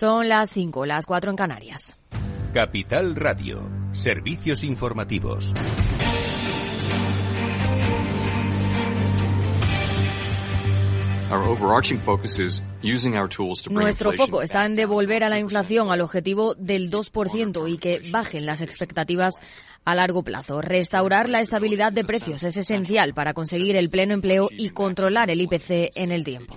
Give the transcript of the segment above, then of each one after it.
Son las 5, las 4 en Canarias. Capital Radio, servicios informativos. Nuestro foco está en devolver a la inflación al objetivo del 2% y que bajen las expectativas a largo plazo. Restaurar la estabilidad de precios es esencial para conseguir el pleno empleo y controlar el IPC en el tiempo.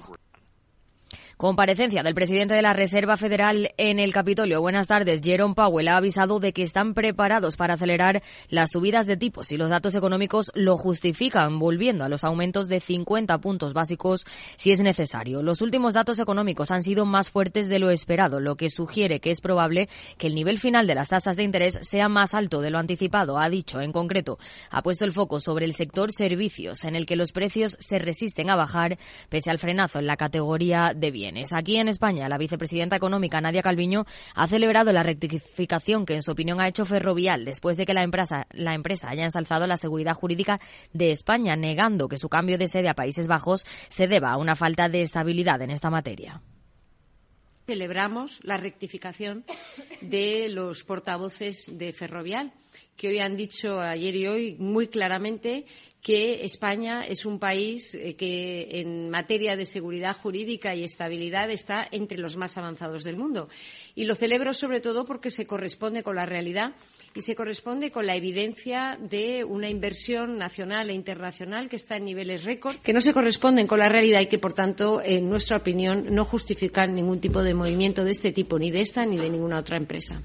Comparecencia del presidente de la Reserva Federal en el Capitolio. Buenas tardes. Jerome Powell ha avisado de que están preparados para acelerar las subidas de tipos y los datos económicos lo justifican, volviendo a los aumentos de 50 puntos básicos si es necesario. Los últimos datos económicos han sido más fuertes de lo esperado, lo que sugiere que es probable que el nivel final de las tasas de interés sea más alto de lo anticipado, ha dicho. En concreto, ha puesto el foco sobre el sector servicios, en el que los precios se resisten a bajar pese al frenazo en la categoría de bienes. Aquí en España, la vicepresidenta económica Nadia Calviño ha celebrado la rectificación que en su opinión ha hecho Ferrovial después de que la empresa, la empresa haya ensalzado la seguridad jurídica de España, negando que su cambio de sede a Países Bajos se deba a una falta de estabilidad en esta materia. Celebramos la rectificación de los portavoces de Ferrovial, que hoy han dicho ayer y hoy muy claramente que España es un país eh, que en materia de seguridad jurídica y estabilidad está entre los más avanzados del mundo. Y lo celebro sobre todo porque se corresponde con la realidad y se corresponde con la evidencia de una inversión nacional e internacional que está en niveles récord, que no se corresponden con la realidad y que, por tanto, en nuestra opinión, no justifican ningún tipo de movimiento de este tipo, ni de esta ni de ninguna otra empresa.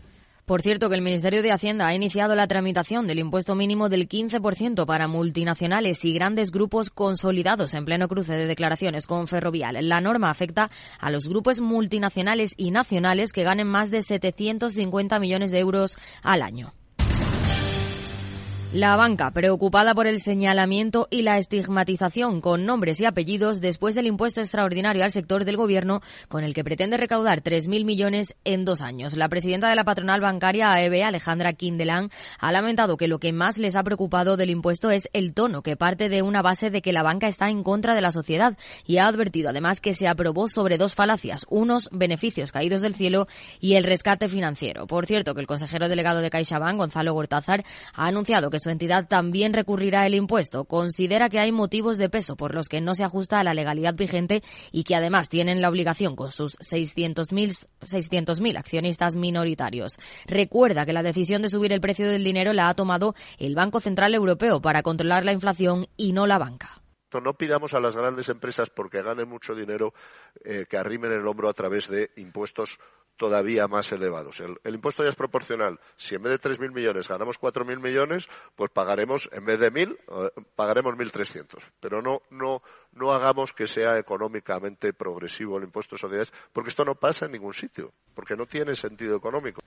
Por cierto, que el Ministerio de Hacienda ha iniciado la tramitación del impuesto mínimo del 15% para multinacionales y grandes grupos consolidados en pleno cruce de declaraciones con Ferrovial. La norma afecta a los grupos multinacionales y nacionales que ganen más de 750 millones de euros al año. La banca, preocupada por el señalamiento y la estigmatización con nombres y apellidos después del impuesto extraordinario al sector del gobierno, con el que pretende recaudar 3.000 millones en dos años. La presidenta de la patronal bancaria AEB, Alejandra Quindelán, ha lamentado que lo que más les ha preocupado del impuesto es el tono, que parte de una base de que la banca está en contra de la sociedad y ha advertido además que se aprobó sobre dos falacias, unos beneficios caídos del cielo y el rescate financiero. Por cierto, que el consejero delegado de CaixaBank, Gonzalo Gortázar, ha anunciado que su entidad también recurrirá el impuesto. Considera que hay motivos de peso por los que no se ajusta a la legalidad vigente y que además tienen la obligación con sus 600.000 accionistas minoritarios. Recuerda que la decisión de subir el precio del dinero la ha tomado el Banco Central Europeo para controlar la inflación y no la banca. No pidamos a las grandes empresas porque ganen mucho dinero eh, que arrimen el hombro a través de impuestos todavía más elevados. El, impuesto ya es proporcional. Si en vez de 3.000 millones ganamos 4.000 millones, pues pagaremos, en vez de 1.000, eh, pagaremos 1.300. Pero no, no, no hagamos que sea económicamente progresivo el impuesto de sociedades, porque esto no pasa en ningún sitio, porque no tiene sentido económico.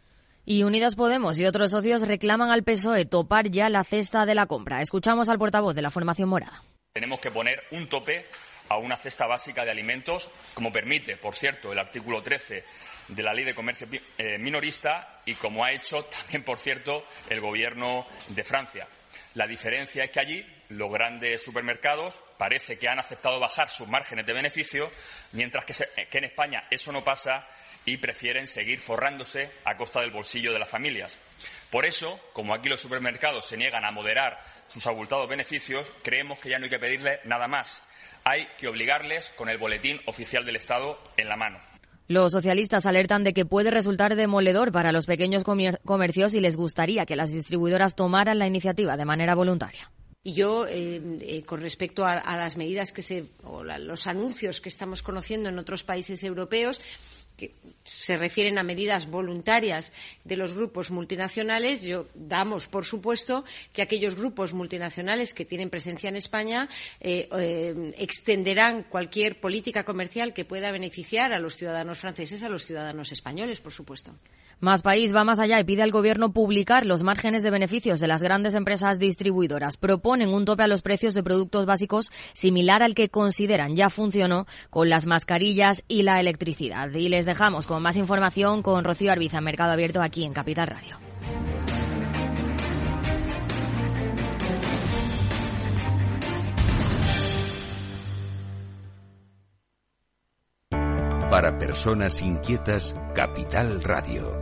Y Unidas Podemos y otros socios reclaman al PSOE topar ya la cesta de la compra. Escuchamos al portavoz de la formación morada. Tenemos que poner un tope a una cesta básica de alimentos, como permite, por cierto, el artículo 13 de la Ley de Comercio eh, Minorista y como ha hecho también, por cierto, el Gobierno de Francia. La diferencia es que allí los grandes supermercados parece que han aceptado bajar sus márgenes de beneficio, mientras que, que en España eso no pasa y prefieren seguir forrándose a costa del bolsillo de las familias. Por eso, como aquí los supermercados se niegan a moderar sus abultados beneficios, creemos que ya no hay que pedirle nada más hay que obligarles con el boletín oficial del Estado en la mano. Los socialistas alertan de que puede resultar demoledor para los pequeños comercios y les gustaría que las distribuidoras tomaran la iniciativa de manera voluntaria. Y yo, eh, eh, con respecto a, las medidas que se, o los anuncios que estamos conociendo en otros países europeos, que se refieren a medidas voluntarias de los grupos multinacionales, yo damos por supuesto que aquellos grupos multinacionales que tienen presencia en España eh, eh, extenderán cualquier política comercial que pueda beneficiar a los ciudadanos franceses, a los ciudadanos españoles, por supuesto. Más País va más allá y pide al Gobierno publicar los márgenes de beneficios de las grandes empresas distribuidoras. Proponen un tope a los precios de productos básicos similar al que consideran ya funcionó con las mascarillas y la electricidad. Y les dejamos con más información con Rocío Arbiza, Mercado Abierto, aquí en Capital Radio. Para personas inquietas, Capital Radio.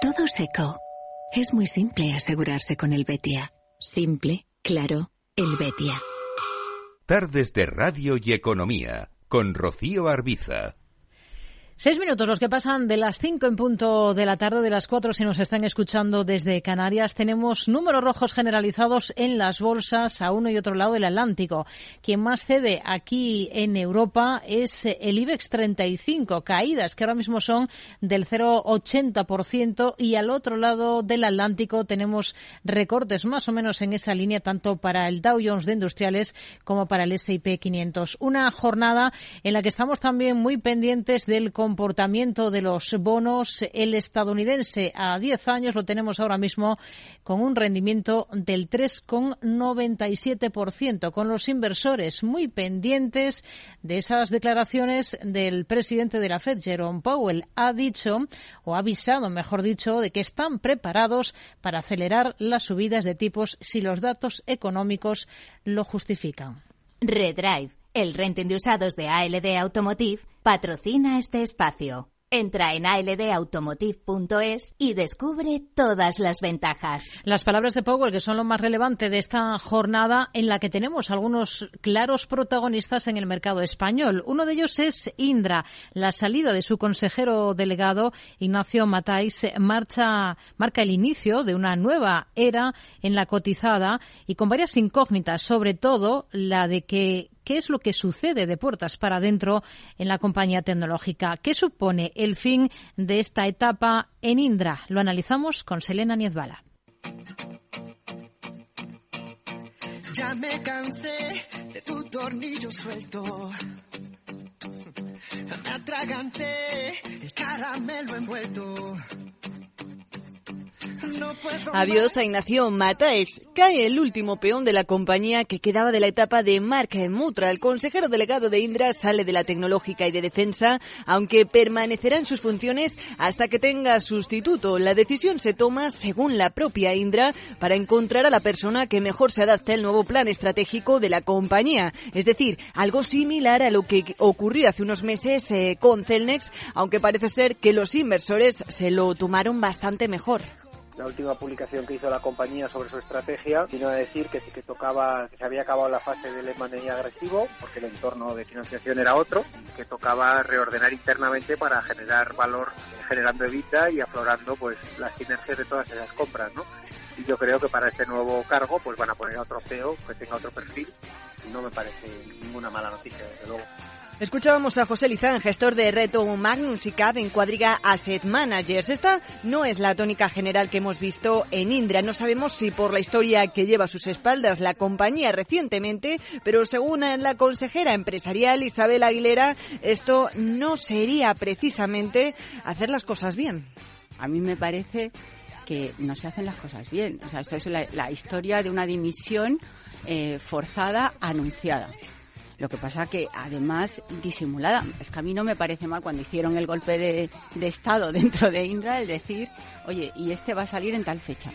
Todo seco. Es muy simple asegurarse con el Betia. Simple, claro, el Betia. Tardes de Radio y Economía con Rocío Arbiza. Seis minutos los que pasan de las cinco en punto de la tarde, de las cuatro si nos están escuchando desde Canarias. Tenemos números rojos generalizados en las bolsas a uno y otro lado del Atlántico. Quien más cede aquí en Europa es el IBEX 35, caídas que ahora mismo son del 0,80% y al otro lado del Atlántico tenemos recortes más o menos en esa línea tanto para el Dow Jones de Industriales como para el S&P 500. Una jornada en la que estamos también muy pendientes del comportamiento de los bonos. El estadounidense a 10 años lo tenemos ahora mismo con un rendimiento del 3,97%, con los inversores muy pendientes de esas declaraciones del presidente de la Fed, Jerome Powell. Ha dicho, o ha avisado, mejor dicho, de que están preparados para acelerar las subidas de tipos si los datos económicos lo justifican. Redrive, el renting de usados de ALD Automotive, patrocina este espacio. Entra en aldautomotive.es y descubre todas las ventajas. Las palabras de Powell, que son lo más relevante de esta jornada en la que tenemos algunos claros protagonistas en el mercado español. Uno de ellos es Indra. La salida de su consejero delegado, Ignacio Matáis, marcha, marca el inicio de una nueva era en la cotizada y con varias incógnitas, sobre todo la de que qué es lo que sucede de puertas para adentro en la compañía tecnológica. ¿Qué supone el fin de esta etapa en Indra? Lo analizamos con Selena Niezbala. Ya me cansé de tu tornillo suelto. Me el caramelo envuelto. Adiós a Ignacio Mataex. Cae el último peón de la compañía que quedaba de la etapa de Mark Mutra. El consejero delegado de Indra sale de la tecnológica y de defensa, aunque permanecerá en sus funciones hasta que tenga sustituto. La decisión se toma, según la propia Indra, para encontrar a la persona que mejor se adapte al nuevo plan estratégico de la compañía. Es decir, algo similar a lo que ocurrió hace unos meses eh, con Celnex, aunque parece ser que los inversores se lo tomaron bastante mejor la última publicación que hizo la compañía sobre su estrategia vino a decir que sí que tocaba, que se había acabado la fase del M&A agresivo, porque el entorno de financiación era otro, y que tocaba reordenar internamente para generar valor, generando evita y aflorando pues las sinergias de todas esas compras, ¿no? Y yo creo que para este nuevo cargo pues van a poner a otro CEO que tenga otro perfil, no me parece ninguna mala noticia, desde luego. Escuchábamos a José Lizán, gestor de Reto Magnus y CAP en Cuadriga Asset Managers. Esta no es la tónica general que hemos visto en Indra. No sabemos si por la historia que lleva a sus espaldas la compañía recientemente, pero según la consejera empresarial Isabel Aguilera, esto no sería precisamente hacer las cosas bien. A mí me parece que no se hacen las cosas bien. O sea, esto es la, historia de una dimisión eh, forzada anunciada. Lo que pasa que además disimulada. Es que a mí no me parece mal cuando hicieron el golpe de, de Estado dentro de Indra el decir, oye, y este va a salir en tal fecha.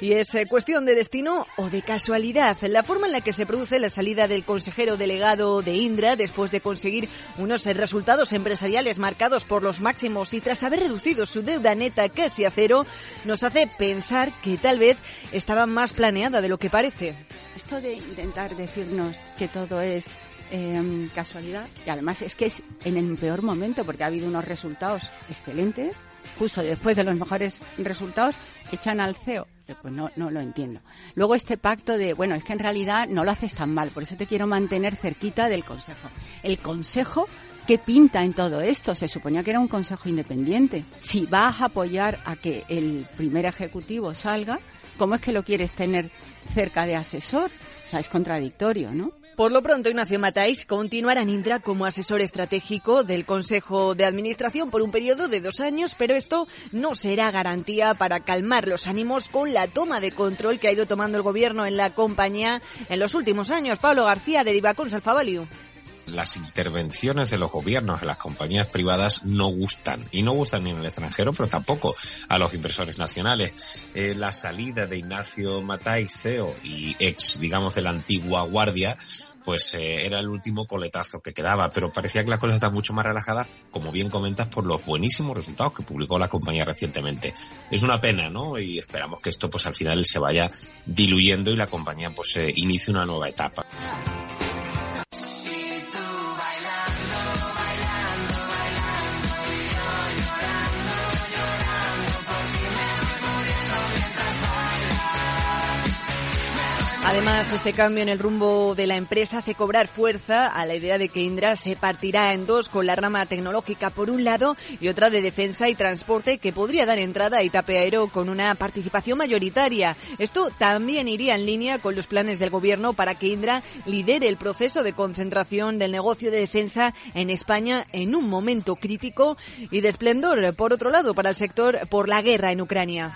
Y es eh, cuestión de destino o de casualidad. La forma en la que se produce la salida del consejero delegado de Indra después de conseguir unos eh, resultados empresariales marcados por los máximos y tras haber reducido su deuda neta casi a cero, nos hace pensar que tal vez estaba más planeada de lo que parece. Esto de intentar decirnos que todo es em, casualidad. Y además es que es en el peor momento porque ha habido unos resultados excelentes. Justo después de los mejores resultados, echan al CEO. Pues no, no lo entiendo. Luego este pacto de, bueno, es que en realidad no lo haces tan mal, por eso te quiero mantener cerquita del Consejo. El Consejo ¿Qué pinta en todo esto? Se suponía que era un consejo independiente. Si vas a apoyar a que el primer ejecutivo salga, ¿cómo es que lo quieres tener cerca de asesor? O sea, es contradictorio, ¿no? Por lo pronto, Ignacio Matáis continuará en Indra como asesor estratégico del Consejo de Administración por un periodo de dos años, pero esto no será garantía para calmar los ánimos con la toma de control que ha ido tomando el Gobierno en la compañía en los últimos años. Pablo García, de Divacons Alfavalio las intervenciones de los gobiernos en las compañías privadas no gustan. Y no gustan ni en el extranjero, pero tampoco a los inversores nacionales. Eh, la salida de Ignacio Matai, CEO y ex, digamos, de la antigua guardia, pues eh, era el último coletazo que quedaba, pero parecía que las cosas están mucho más relajadas, como bien comentas, por los buenísimos resultados que publicó la compañía recientemente. Es una pena, ¿no? Y esperamos que esto pues al final se vaya diluyendo y la compañía pues eh, inicie una nueva etapa. Además, este cambio en el rumbo de la empresa hace cobrar fuerza a la idea de que Indra se partirá en dos con la rama tecnológica por un lado y otra de defensa y transporte que podría dar entrada a Itape Aero con una participación mayoritaria. Esto también iría en línea con los planes del gobierno para que Indra lidere el proceso de concentración del negocio de defensa en España en un momento crítico y de esplendor, por otro lado, para el sector por la guerra en Ucrania.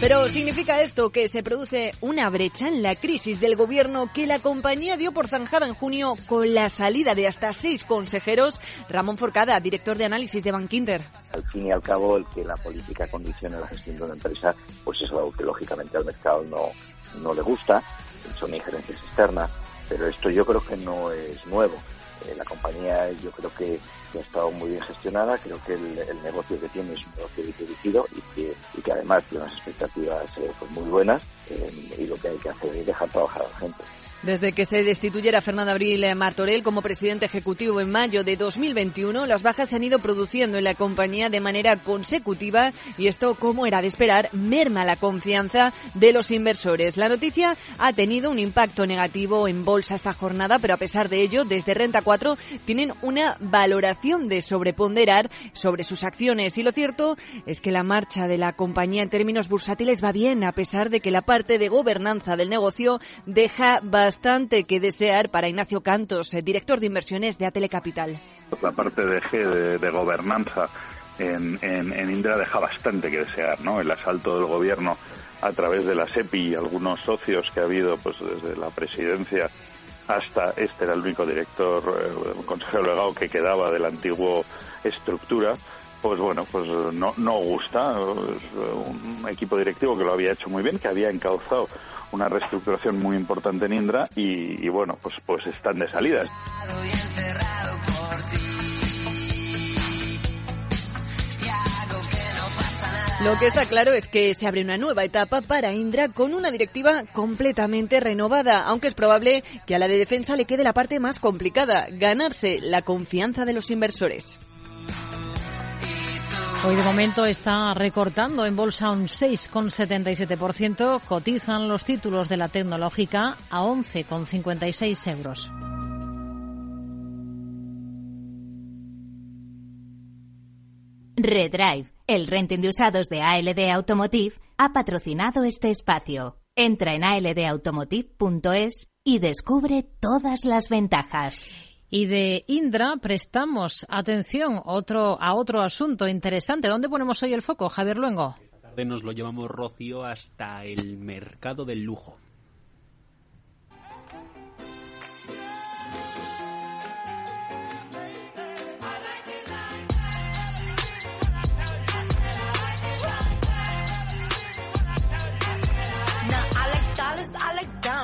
Pero ¿significa esto que se produce una brecha en la crisis del gobierno que la compañía dio por zanjada en junio con la salida de hasta seis consejeros? Ramón Forcada, director de análisis de Bankinter. Al fin y al cabo, el que la política condicione la gestión de una empresa, pues es algo que lógicamente al mercado no, no le gusta, son injerencias externas, pero esto yo creo que no es nuevo. Eh, la compañía yo creo que, ha estado muy bien gestionada, creo que el, negocio que tiene es un negocio dirigido y que, y que además tiene unas expectativas eh, pues muy buenas eh, y lo que hay que hacer es dejar trabajar a la gente. Desde que se destituyera Fernando Abril Martorell como presidente ejecutivo en mayo de 2021, las bajas se han ido produciendo en la compañía de manera consecutiva y esto, como era de esperar, merma la confianza de los inversores. La noticia ha tenido un impacto negativo en bolsa esta jornada, pero a pesar de ello, desde Renta 4 tienen una valoración de sobreponderar sobre sus acciones. Y lo cierto es que la marcha de la compañía en términos bursátiles va bien, a pesar de que la parte de gobernanza del negocio deja bastante que desear para Ignacio Cantos, eh, director de inversiones de Atele Capital. La parte de G de, gobernanza en, en, Indra deja bastante que desear, ¿no? El asalto del gobierno a través de la SEPI y algunos socios que ha habido pues desde la presidencia hasta este era el único director, eh, consejero legado que quedaba de la antigua estructura, pues bueno, pues no, no gusta. un equipo directivo que lo había hecho muy bien, que había encauzado una reestructuración muy importante en Indra y, bueno, pues, pues están de salida. Lo que está claro es que se abre una nueva etapa para Indra con una directiva completamente renovada, aunque es probable que a la de defensa le quede la parte más complicada, ganarse la confianza de los inversores. Hoy de momento está recortando en bolsa un 6,77%. Cotizan los títulos de la tecnológica a 11,56 euros. Redrive, el renting de usados de ALD Automotive, ha patrocinado este espacio. Entra en aldautomotive.es y descubre todas las ventajas. Y de Indra prestamos atención otro, a otro asunto interesante. ¿Dónde ponemos hoy el foco, Javier Luengo? Esta tarde nos lo llevamos, Rocío, hasta el mercado del lujo.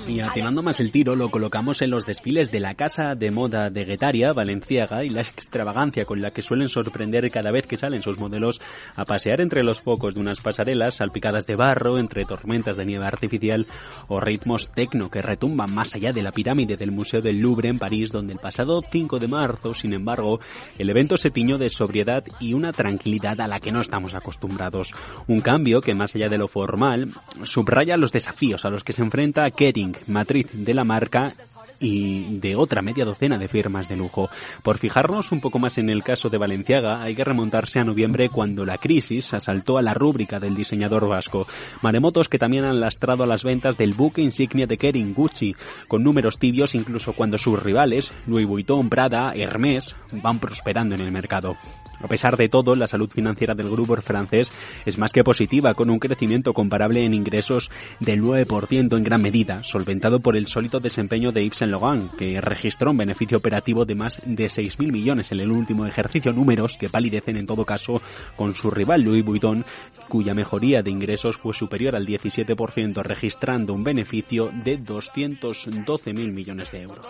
Y atinando más el tiro, lo colocamos en los desfiles de la casa de moda de Guetaria, Valenciaga, y la extravagancia con la que suelen sorprender cada vez que salen sus modelos a pasear entre los focos de unas pasarelas salpicadas de barro, entre tormentas de nieve artificial o ritmos tecno que retumban más allá de la pirámide del Museo del Louvre en París, donde el pasado 5 de marzo, sin embargo, el evento se tiñó de sobriedad y una tranquilidad a la que no estamos acostumbrados. Un cambio que, más allá de lo formal, subraya los desafíos a los que se enfrenta Kering, matriz de la marca y de otra media docena de firmas de lujo. Por fijarnos un poco más en el caso de Valenciaga, hay que remontarse a noviembre cuando la crisis asaltó a la rúbrica del diseñador vasco. Maremotos que también han lastrado a las ventas del buque insignia de Kering Gucci, con números tibios incluso cuando sus rivales, Louis Vuitton, Prada, Hermès, van prosperando en el mercado. A pesar de todo, la salud financiera del grupo francés es más que positiva, con un crecimiento comparable en ingresos del 9% en gran medida, solventado por el sólido desempeño de Yves Saint Laurent, que registró un beneficio operativo de más de 6.000 millones en el último ejercicio, números que palidecen en todo caso con su rival Louis Vuitton, cuya mejoría de ingresos fue superior al 17%, registrando un beneficio de 212.000 millones de euros.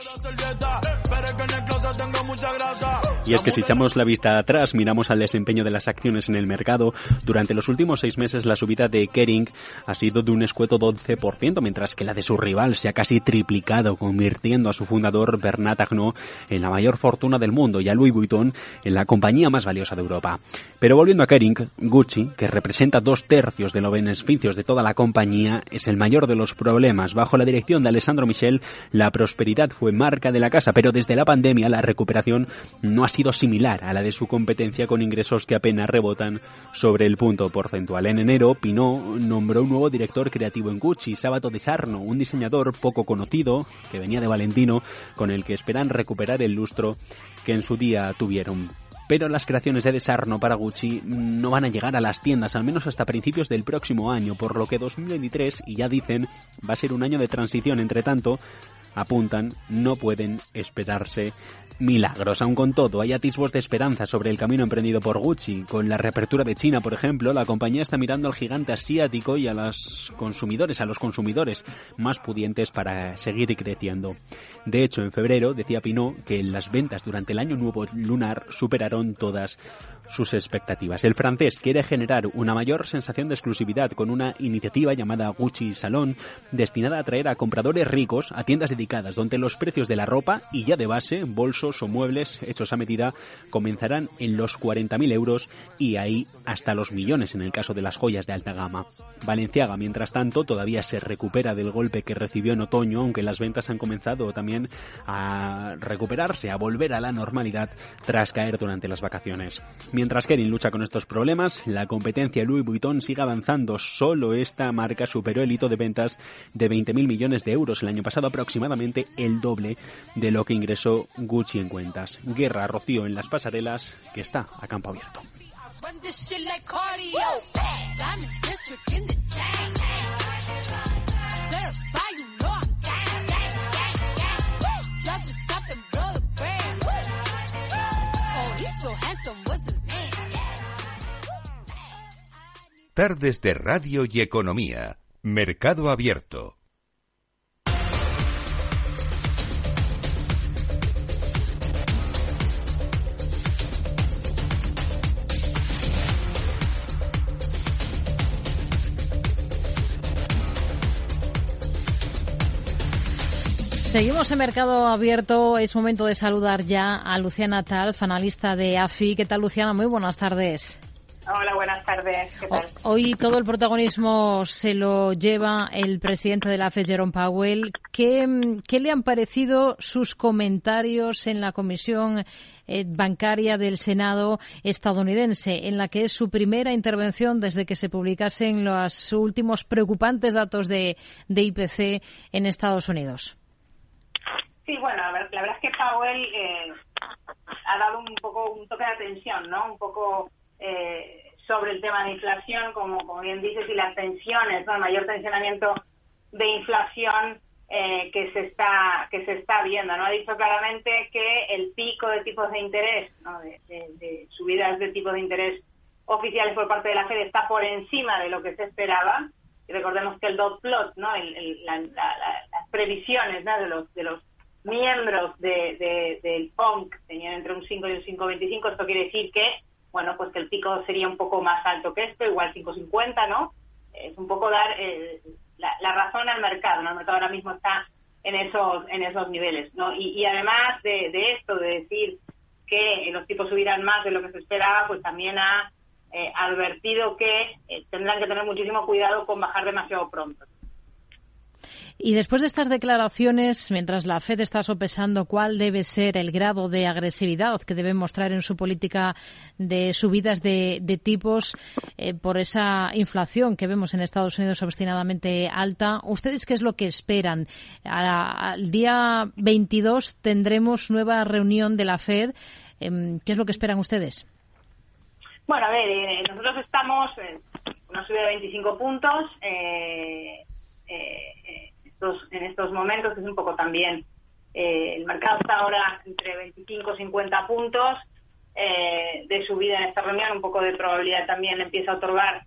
Y es que si echamos la vista atrás, miramos al desempeño de las acciones en el mercado, durante los últimos seis meses la subida de Kering ha sido de un escueto 12%, mientras que la de su rival se ha casi triplicado, convirtiendo a su fundador Bernard Arnault en la mayor fortuna del mundo y a Louis Vuitton en la compañía más valiosa de Europa. Pero volviendo a Kering, Gucci, que representa dos tercios de los beneficios de toda la compañía, es el mayor de los problemas. Bajo la dirección de Alessandro Michel, la prosperidad fue marca de la casa, pero desde la pandemia la recuperación no ha sido similar a la de su competencia con ingresos que apenas rebotan sobre el punto porcentual. En enero, Pinot nombró un nuevo director creativo en Gucci, Sábato de Sarno, un diseñador poco conocido que venía de Valentino, con el que esperan recuperar el lustro que en su día tuvieron pero las creaciones de Desarno para Gucci no van a llegar a las tiendas, al menos hasta principios del próximo año, por lo que 2023, y ya dicen, va a ser un año de transición. Entre tanto, apuntan, no pueden esperarse milagros. Aun con todo, hay atisbos de esperanza sobre el camino emprendido por Gucci. Con la reapertura de China, por ejemplo, la compañía está mirando al gigante asiático y a los consumidores, a los consumidores más pudientes para seguir creciendo. De hecho, en febrero decía Pinot que las ventas durante el año nuevo lunar superaron todas sus expectativas. El francés quiere generar una mayor sensación de exclusividad con una iniciativa llamada Gucci Salon, destinada a atraer a compradores ricos a tiendas dedicadas, donde los precios de la ropa y ya de base, bolsos o muebles hechos a medida, comenzarán en los 40.000 euros y ahí hasta los millones en el caso de las joyas de alta gama. Valenciaga, mientras tanto, todavía se recupera del golpe que recibió en otoño, aunque las ventas han comenzado también a recuperarse, a volver a la normalidad tras caer durante las vacaciones. Mientras Kering lucha con estos problemas, la competencia Louis Vuitton sigue avanzando. Solo esta marca superó el hito de ventas de 20.000 millones de euros el año pasado, aproximadamente el doble de lo que ingresó Gucci en cuentas. Guerra Rocío en las pasarelas, que está a campo abierto. Tardes de Radio y Economía. Mercado Abierto. Seguimos en Mercado Abierto. Es momento de saludar ya a Luciana Talf, analista de AFI. ¿Qué tal, Luciana? Muy buenas tardes. Hola, buenas tardes. ¿Qué tal? Hoy todo el protagonismo se lo lleva el presidente de la FED, Jerome Powell. ¿Qué, qué le han parecido sus comentarios en la Comisión eh, Bancaria del Senado estadounidense, en la que es su primera intervención desde que se publicasen los últimos preocupantes datos de, de IPC en Estados Unidos? Sí, bueno, la verdad es que Powell eh, ha dado un poco un toque de atención, ¿no? Un poco eh, sobre el tema de inflación, como, como bien dices, y las tensiones, ¿no? el mayor tensionamiento de inflación eh, que se está que se está viendo. ¿no? Ha dicho claramente que el pico de tipos de interés, ¿no? de, subidas de tipos de interés oficiales por parte de la Fed está por encima de lo que se esperaba y recordemos que el dot plot, ¿no? las previsiones de los de los miembros de, del PONC tenían entre un 5 y un 5,25, esto quiere decir que, bueno, pues que el pico sería un poco más alto que esto, igual 5,50, ¿no? Es un poco dar eh, la, razón al mercado, ¿no? El mercado ahora mismo está en esos en esos niveles, ¿no? Y, además de, de, esto, de decir que los tipos subirán más de lo que se esperaba, pues también ha eh, advertido que eh, tendrán que tener muchísimo cuidado con bajar demasiado pronto. Y después de estas declaraciones, mientras la Fed está sopesando cuál debe ser el grado de agresividad que debe mostrar en su política de subidas de, tipos eh, por esa inflación que vemos en Estados Unidos obstinadamente alta, ¿ustedes qué es lo que esperan? al día 22 tendremos nueva reunión de la Fed. Em, ¿Qué es lo que esperan ustedes? Bueno, a ver, eh, nosotros estamos en una subida de 25 puntos. Eh, eh, en estos momentos, es un poco también, eh, el mercado está ahora entre 25 y 50 puntos eh, de subida en esta reunión, un poco de probabilidad también empieza a otorgar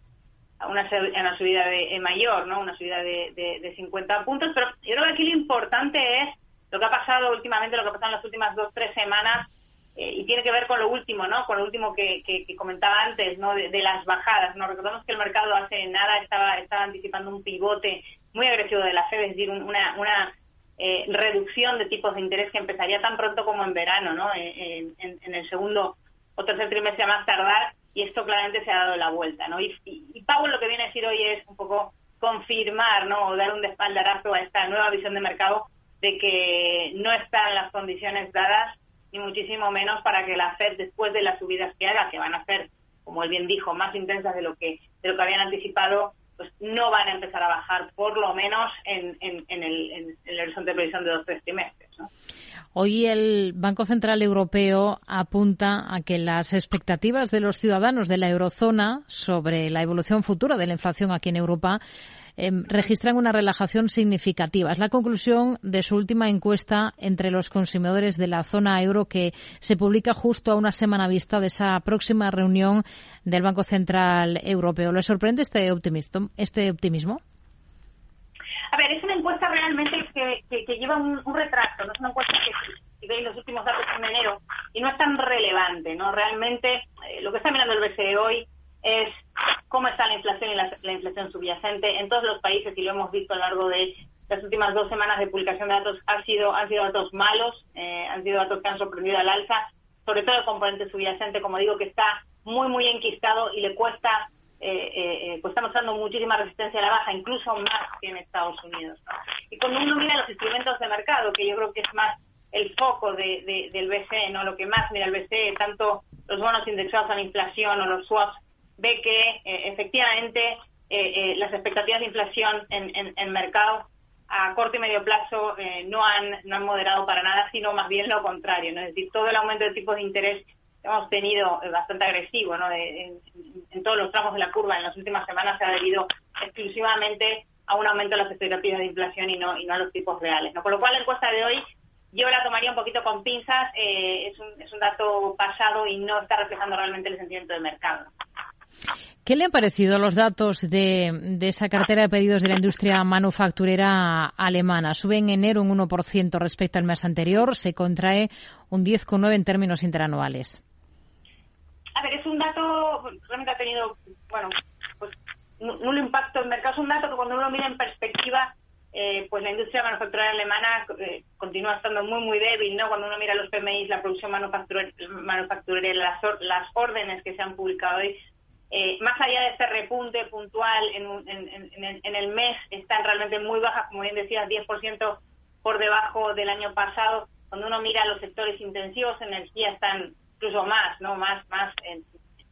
una, una subida de, eh, mayor, ¿no? Una subida de, de, 50 puntos, pero yo creo que aquí lo importante es lo que ha pasado últimamente, lo que ha pasado en las últimas dos, tres semanas, y tiene que ver con lo último, ¿no? Con lo último que, que, comentaba antes, ¿no? De, las bajadas, ¿no? Recordemos que el mercado hace nada estaba, estaba anticipando un pivote muy agresivo de la Fed, es decir, una, una eh, reducción de tipos de interés que empezaría tan pronto como en verano, ¿no? En, el segundo o tercer trimestre más tardar, y esto claramente se ha dado la vuelta, ¿no? Y, y, lo que viene a decir hoy es un poco confirmar, ¿no? O dar un despaldarazo a esta nueva visión de mercado de que no están las condiciones dadas, ni muchísimo menos para que la Fed, después de las subidas que haga, que van a ser, como él bien dijo, más intensas de lo que, de lo que habían anticipado, pues no van a empezar a bajar, por lo menos en, el, horizonte de previsión de dos tres trimestres. Hoy el Banco Central Europeo apunta a que las expectativas de los ciudadanos de la eurozona sobre la evolución futura de la inflación aquí en Europa Em, registran una relajación significativa. Es la conclusión de su última encuesta entre los consumidores de la zona euro que se publica justo a una semana vista de esa próxima reunión del Banco Central Europeo. ¿Le sorprende este optimismo? Este optimismo? A ver, es una encuesta realmente que, lleva un, retraso, no es una encuesta que veis los últimos datos en enero y no es tan relevante, ¿no? Realmente eh, lo que está mirando el BCE hoy es cómo está la inflación y la, inflación subyacente en todos los países y lo hemos visto a lo largo de las últimas dos semanas de publicación de datos han sido han sido datos malos, eh, han sido datos que han sorprendido al alza, sobre todo el componente subyacente, como digo, que está muy muy enquistado y le cuesta eh, eh, pues está mostrando muchísima resistencia a la baja, incluso más que en Estados Unidos. Y cuando uno mira los instrumentos de mercado, que yo creo que es más el foco de, del BCE, no lo que más mira el BCE, tanto los bonos indexados a la inflación o los swaps ve que eh, efectivamente eh, eh, las expectativas de inflación en, en, mercado a corto y medio plazo no, han, no han moderado para nada, sino más bien lo contrario. ¿no? Es decir, todo el aumento de tipos de interés que hemos tenido bastante agresivo ¿no? en, todos los tramos de la curva en las últimas semanas se ha debido exclusivamente a un aumento de las expectativas de inflación y no, y no a los tipos reales. ¿no? Con lo cual, la encuesta de hoy yo la tomaría un poquito con pinzas, es, un, es un dato pasado y no está reflejando realmente el sentimiento del mercado. ¿Qué le han parecido los datos de, esa cartera de pedidos de la industria manufacturera alemana? Sube en enero un 1% respecto al mes anterior, se contrae un 10,9% en términos interanuales. A ver, es un dato, realmente ha tenido, bueno, pues nulo impacto en el mercado. Es un dato que cuando uno mira en perspectiva, eh, pues la industria manufacturera alemana eh, continúa estando muy, muy débil, ¿no? Cuando uno mira los PMI, la producción manufacturera, manufacturera las, las órdenes que se han publicado hoy, eh, más allá de este repunte puntual en, el mes, están realmente muy bajas, como bien decías, 10% por debajo del año pasado. Cuando uno mira los sectores intensivos, energía están incluso más, ¿no? Más, más en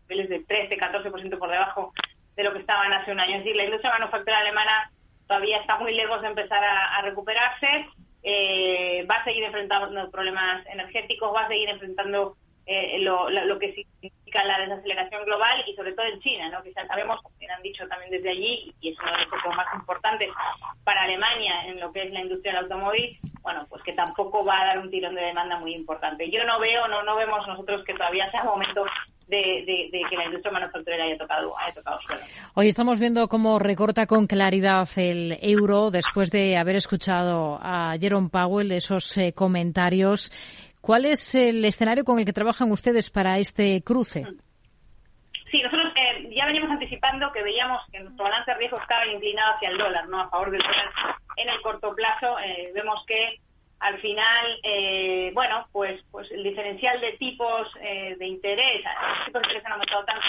niveles de 13, 14% por debajo de lo que estaban hace un año. Es decir, la industria manufacturera alemana todavía está muy lejos de empezar a, recuperarse, eh, va a seguir enfrentando problemas energéticos, va a seguir enfrentando eh, lo, lo, que significa la desaceleración global y sobre todo en China, ¿no? que ya sabemos, como han dicho también desde allí, y es uno de los focos más importantes para Alemania en lo que es la industria del automóvil, bueno, pues que tampoco va a dar un tirón de demanda muy importante. Yo no veo, no, no vemos nosotros que todavía sea momento de, que la industria manufacturera haya tocado, haya tocado suelo. Hoy estamos viendo cómo recorta con claridad el euro después de haber escuchado a Jerome Powell esos eh, comentarios. ¿Cuál es el escenario con el que trabajan ustedes para este cruce? Sí, nosotros eh, ya veníamos anticipando que veíamos que nuestro balance de riesgo estaba inclinado hacia el dólar, ¿no? A favor del dólar en el corto plazo. Eh, vemos que al final, eh, bueno, pues pues el diferencial de tipos de interés, los tipos de interés han aumentado tanto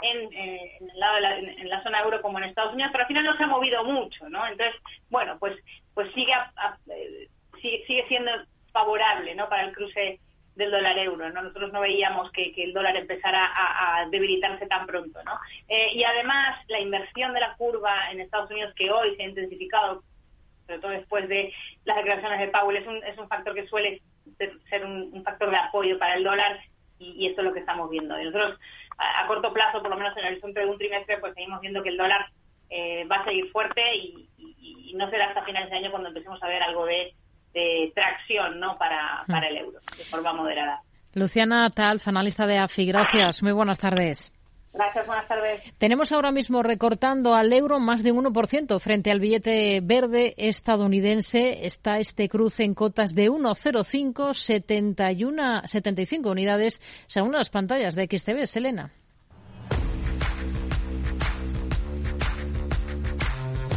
en, en, el lado de la, en, la zona euro como en Estados Unidos, pero al final no se ha movido mucho, ¿no? Entonces, bueno, pues pues sigue sigue, sigue siendo favorable, ¿no? Para el cruce del dólar euro, ¿no? Nosotros no veíamos que, el dólar empezara a, debilitarse tan pronto, ¿no? Eh, y además, la inversión de la curva en Estados Unidos, que hoy se ha intensificado, sobre todo después de las declaraciones de Powell, es un, es un factor que suele ser un, factor de apoyo para el dólar y, esto es lo que estamos viendo. Y nosotros, a, corto plazo, por lo menos en el horizonte de un trimestre, pues seguimos viendo que el dólar eh, va a seguir fuerte y no será hasta finales de año cuando empecemos a ver algo de de tracción ¿no? para, para el euro, de forma moderada. Luciana Talf, analista de AFI, gracias. Muy buenas tardes. Gracias, buenas tardes. Tenemos ahora mismo recortando al euro más de un 1% frente al billete verde estadounidense. Está este cruce en cotas de 1,05, 71, 75 unidades según las pantallas de XTB. Selena.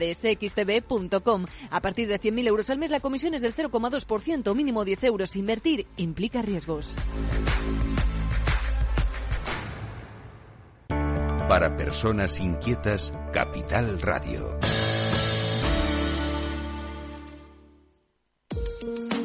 xtb.com. A partir de 100.000 euros al mes la comisión es del 0,2%, mínimo 10 euros. Invertir implica riesgos. Para personas inquietas, Capital Radio.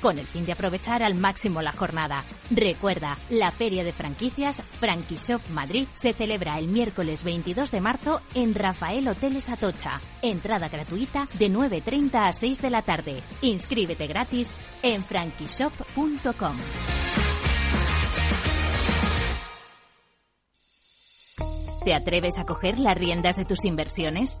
con el fin de aprovechar al máximo la jornada. Recuerda, la Feria de Franquicias Franquishop Madrid se celebra el miércoles 22 de marzo en Rafael Hoteles Atocha. Entrada gratuita de 9.30 a 6 de la tarde. Inscríbete gratis en franquishop.com. ¿Te atreves a coger las riendas de tus inversiones?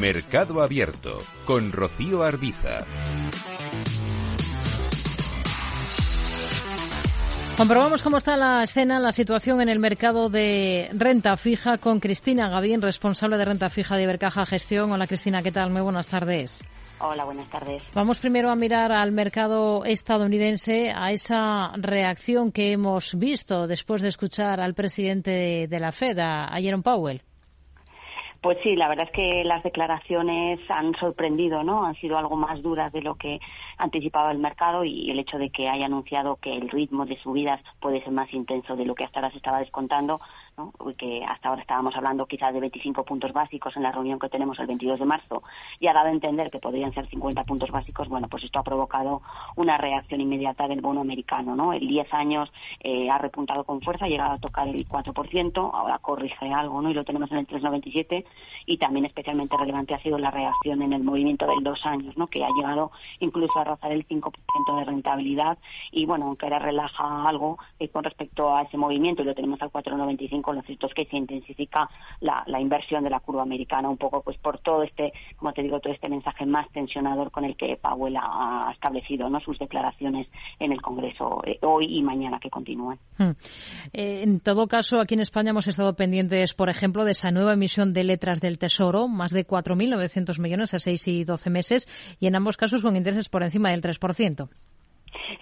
Mercado Abierto con Rocío Arbiza. Comprobamos cómo está la escena, la situación en el mercado de renta fija con Cristina Gavín, responsable de renta fija de Ibercaja Gestión. Hola Cristina, ¿qué tal? Muy buenas tardes. Hola, buenas tardes. Vamos primero a mirar al mercado estadounidense, a esa reacción que hemos visto después de escuchar al presidente de la Fed, a Jerome Powell. Pues sí, la verdad es que las declaraciones han sorprendido, ¿no? Han sido algo más duras de lo que anticipaba el mercado y el hecho de que haya anunciado que el ritmo de subidas puede ser más intenso de lo que hasta ahora se estaba descontando, que hasta ahora estábamos hablando quizás de 25 puntos básicos en la reunión que tenemos el 22 de marzo y ha dado a entender que podrían ser 50 puntos básicos, bueno, pues esto ha provocado una reacción inmediata del bono americano, ¿no? El 10 años eh, ha repuntado con fuerza, ha llegado a tocar el 4%, ahora corrige algo, ¿no? Y lo tenemos en el 3,97 y también especialmente relevante ha sido la reacción en el movimiento del dos años, ¿no? Que ha llegado incluso a rozar el 5% de rentabilidad y, bueno, aunque ahora relaja algo eh, con respecto a ese movimiento y lo tenemos al 4,95, lo cierto es que se intensifica la, la inversión de la curva americana un poco, pues por todo este, como te digo, todo este mensaje más tensionador con el que Powell ha establecido, ¿no? Sus declaraciones en el Congreso eh, hoy y mañana que continúan. Hmm. Eh, en todo caso, aquí en España hemos estado pendientes, por ejemplo, de esa nueva emisión de letras del Tesoro, más de 4.900 millones a 6 y 12 meses, y en ambos casos con intereses por encima del 3%.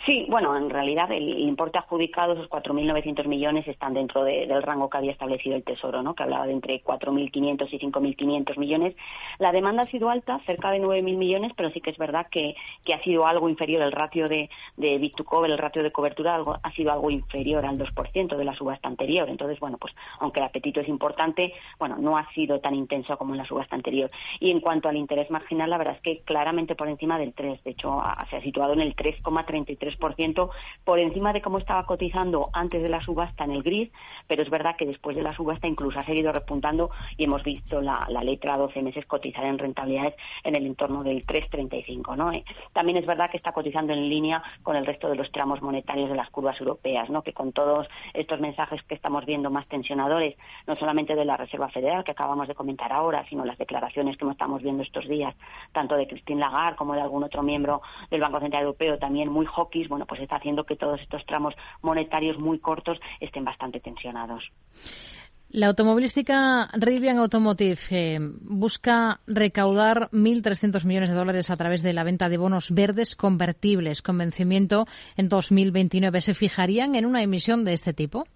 Sí, bueno, en realidad el importe adjudicado, esos 4.900 millones, están dentro del rango que había establecido el Tesoro, ¿no? que hablaba de entre 4.500 y 5.500 millones. La demanda ha sido alta, cerca de 9.000 millones, pero sí que es verdad que, ha sido algo inferior. El ratio de, de bit to cover, el ratio de cobertura, algo, ha sido algo inferior al 2% de la subasta anterior. Entonces, bueno, pues aunque el apetito es importante, bueno, no ha sido tan intenso como en la subasta anterior. Y en cuanto al interés marginal, la verdad es que claramente por encima del 3. De hecho, se ha situado en el 3,33 3% por encima de cómo estaba cotizando antes de la subasta en el grid, pero es verdad que después de la subasta incluso ha seguido repuntando y hemos visto la, letra 12 meses cotizar en rentabilidades en el entorno del 3,35. ¿no? Eh, también es verdad que está cotizando en línea con el resto de los tramos monetarios de las curvas europeas, ¿no? que con todos estos mensajes que estamos viendo más tensionadores, no solamente de la Reserva Federal que acabamos de comentar ahora, sino las declaraciones que estamos viendo estos días, tanto de Christine Lagarde como de algún otro miembro del Banco Central Europeo, también muy bueno, pues está haciendo que todos estos tramos monetarios muy cortos estén bastante tensionados. La automovilística Rivian Automotive eh, busca recaudar 1.300 millones de dólares a través de la venta de bonos verdes convertibles con vencimiento en 2029. ¿Se fijarían en una emisión de este tipo?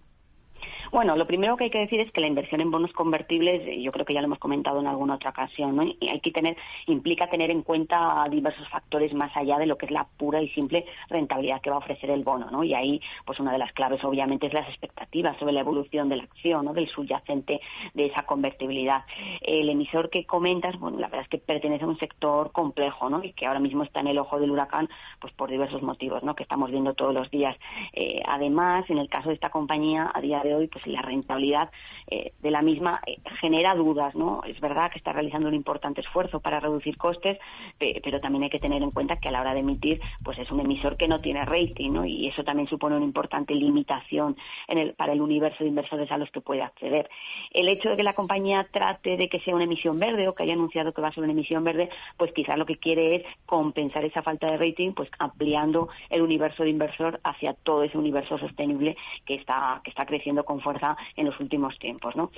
Bueno, lo primero que hay que decir es que la inversión en bonos convertibles, yo creo que ya lo hemos comentado en alguna otra ocasión, ¿no? Y hay que tener, implica tener en cuenta diversos factores más allá de lo que es la pura y simple rentabilidad que va a ofrecer el bono, ¿no? Y ahí, pues una de las claves obviamente es las expectativas sobre la evolución de la acción, ¿no? Del subyacente de esa convertibilidad. El emisor que comentas, bueno, la verdad es que pertenece a un sector complejo, ¿no? Y que ahora mismo está en el ojo del huracán, pues por diversos motivos, ¿no? Que estamos viendo todos los días. Eh, además, en el caso de esta compañía, a día de hoy, pues la rentabilidad eh, de la misma eh, genera dudas, ¿no? Es verdad que está realizando un importante esfuerzo para reducir costes, pero también hay que tener en cuenta que a la hora de emitir, pues es un emisor que no tiene rating, ¿no? Y eso también supone una importante limitación para el universo de inversores a los que puede acceder. El hecho de que la compañía trate de que sea una emisión verde o que haya anunciado que va a ser una emisión verde, pues quizás lo que quiere es compensar esa falta de rating, pues ampliando el universo de inversor hacia todo ese universo sostenible que está, que está creciendo con en los últimos tiempos. ¿no?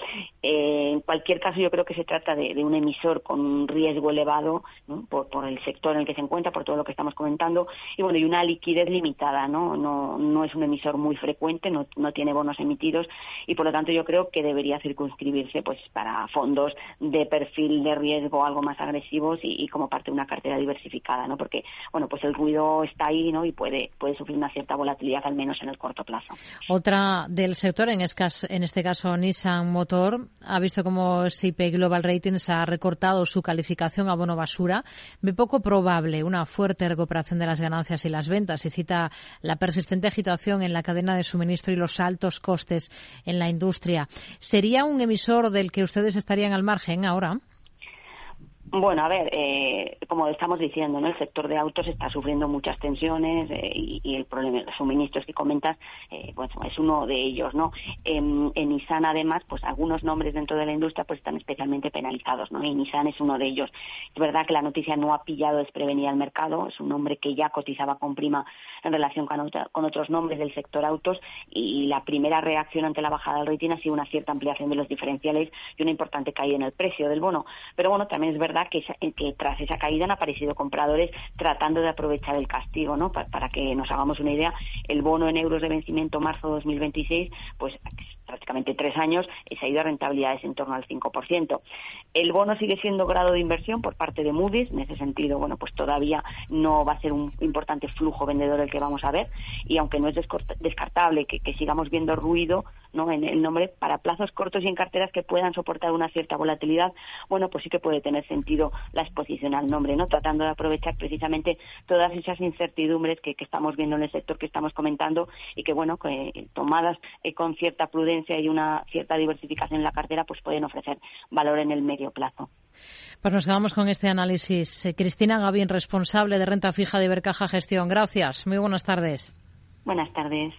Eh, en cualquier caso, yo creo que se trata de, un emisor con un riesgo elevado por, el sector en el que se encuentra, por todo lo que estamos comentando, y bueno, y una liquidez limitada. No, no, no es un emisor muy frecuente, no, no tiene bonos emitidos, y por lo tanto yo creo que debería circunscribirse pues para fondos de perfil de riesgo algo más agresivos y, como parte de una cartera diversificada, ¿no? Porque, bueno, pues el ruido está ahí, ¿no? Y puede, puede sufrir una cierta volatilidad, al menos en el corto plazo. Otra del sector en en este caso Nissan Motor, ha visto como SIP Global Ratings ha recortado su calificación a bono basura. Ve poco probable una fuerte recuperación de las ganancias y las ventas y cita la persistente agitación en la cadena de suministro y los altos costes en la industria. ¿Sería un emisor del que ustedes estarían al margen ahora? Bueno, a ver, eh, como estamos diciendo, ¿no? el sector de autos está sufriendo muchas tensiones eh, y, el problema de los suministros que comentas, eh, pues es uno de ellos, ¿no? En, Nissan, además, pues algunos nombres dentro de la industria pues están especialmente penalizados, ¿no? Y Nissan es uno de ellos. Es verdad que la noticia no ha pillado desprevenida al mercado, es un nombre que ya cotizaba con prima en relación con, con otros nombres del sector autos y la primera reacción ante la bajada del rating ha sido una cierta ampliación de los diferenciales y una importante caída en el precio del bono. Pero bueno, también es verdad que, tras esa caída han aparecido compradores tratando de aprovechar el castigo, ¿no? Para, que nos hagamos una idea, el bono en euros de vencimiento marzo 2026, pues prácticamente tres años, se ha ido a rentabilidades en torno al 5%. El bono sigue siendo grado de inversión por parte de Moody's. En ese sentido, bueno, pues todavía no va a ser un importante flujo vendedor el que vamos a ver. Y aunque no es descartable que, sigamos viendo ruido, ¿no? en el nombre para plazos cortos y en carteras que puedan soportar una cierta volatilidad, bueno, pues sí que puede tener sentido la exposición al nombre, ¿no? Tratando de aprovechar precisamente todas esas incertidumbres que, estamos viendo en el sector que estamos comentando y que, bueno, que, tomadas eh, con cierta prudencia y una cierta diversificación en la cartera, pues pueden ofrecer valor en el medio plazo. Pues nos quedamos con este análisis. Eh, Cristina Gavín, responsable de renta fija de Ibercaja Gestión. Gracias. Muy buenas tardes. Buenas tardes.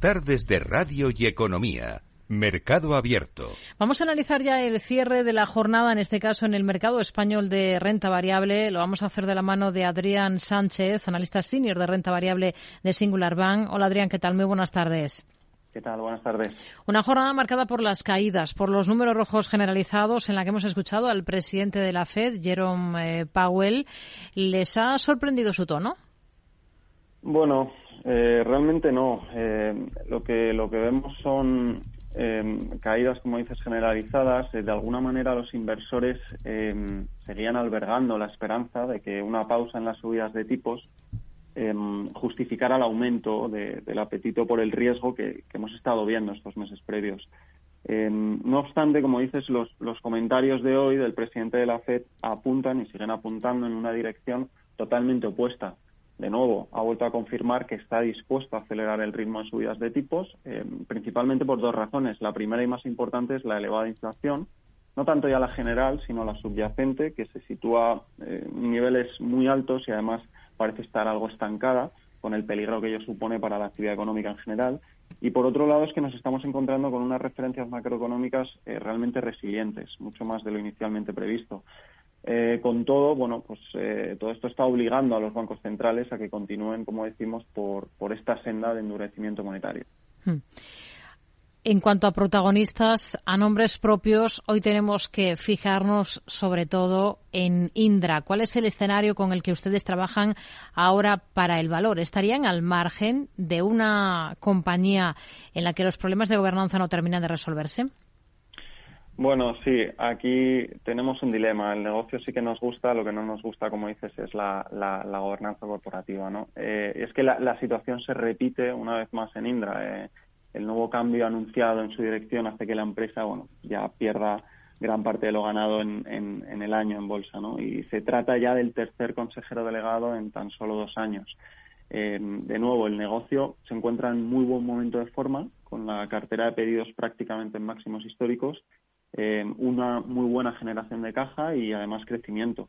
Tardes de Radio y Economía. Mercado Abierto. Vamos a analizar ya el cierre de la jornada, en este caso en el mercado español de renta variable. Lo vamos a hacer de la mano de Adrián Sánchez, analista senior de renta variable de Singular Bank. Hola Adrián, ¿qué tal? Muy buenas tardes. ¿Qué tal? Buenas tardes. Una jornada marcada por las caídas, por los números rojos generalizados en la que hemos escuchado al presidente de la Fed, Jerome eh, Powell. ¿Les ha sorprendido su tono? Bueno, eh, realmente no. Eh, lo que lo que vemos son eh, caídas, como dices, generalizadas. de alguna manera los inversores seguían albergando la esperanza de que una pausa en las subidas de tipos justificara el aumento del apetito por el riesgo que, hemos estado viendo estos meses previos. no obstante, como dices, los, comentarios de hoy del presidente de la FED apuntan y siguen apuntando en una dirección totalmente opuesta de nuevo, ha vuelto a confirmar que está dispuesto a acelerar el ritmo de subidas de tipos, eh, principalmente por dos razones. La primera y más importante es la elevada inflación, no tanto ya la general, sino la subyacente, que se sitúa eh, en niveles muy altos y además parece estar algo estancada, con el peligro que ello supone para la actividad económica en general. Y por otro lado es que nos estamos encontrando con unas referencias macroeconómicas eh, realmente resilientes, mucho más de lo inicialmente previsto. Eh, con todo, bueno, pues eh, todo esto está obligando a los bancos centrales a que continúen, como decimos, por, por esta senda de endurecimiento monetario. Hmm. En cuanto a protagonistas, a nombres propios, hoy tenemos que fijarnos sobre todo en Indra. ¿Cuál es el escenario con el que ustedes trabajan ahora para el valor? ¿Estarían al margen de una compañía en la que los problemas de gobernanza no terminan de resolverse? Bueno, sí, aquí tenemos un dilema. El negocio sí que nos gusta, lo que no nos gusta, como dices, es la, la, gobernanza corporativa. ¿no? Eh, es que la, situación se repite una vez más en Indra. Eh, el nuevo cambio anunciado en su dirección hace que la empresa bueno, ya pierda gran parte de lo ganado en, en, el año en bolsa. ¿no? Y se trata ya del tercer consejero delegado en tan solo dos años. Eh, de nuevo, el negocio se encuentra en muy buen momento de forma, con la cartera de pedidos prácticamente en máximos históricos eh, una muy buena generación de caja y además crecimiento.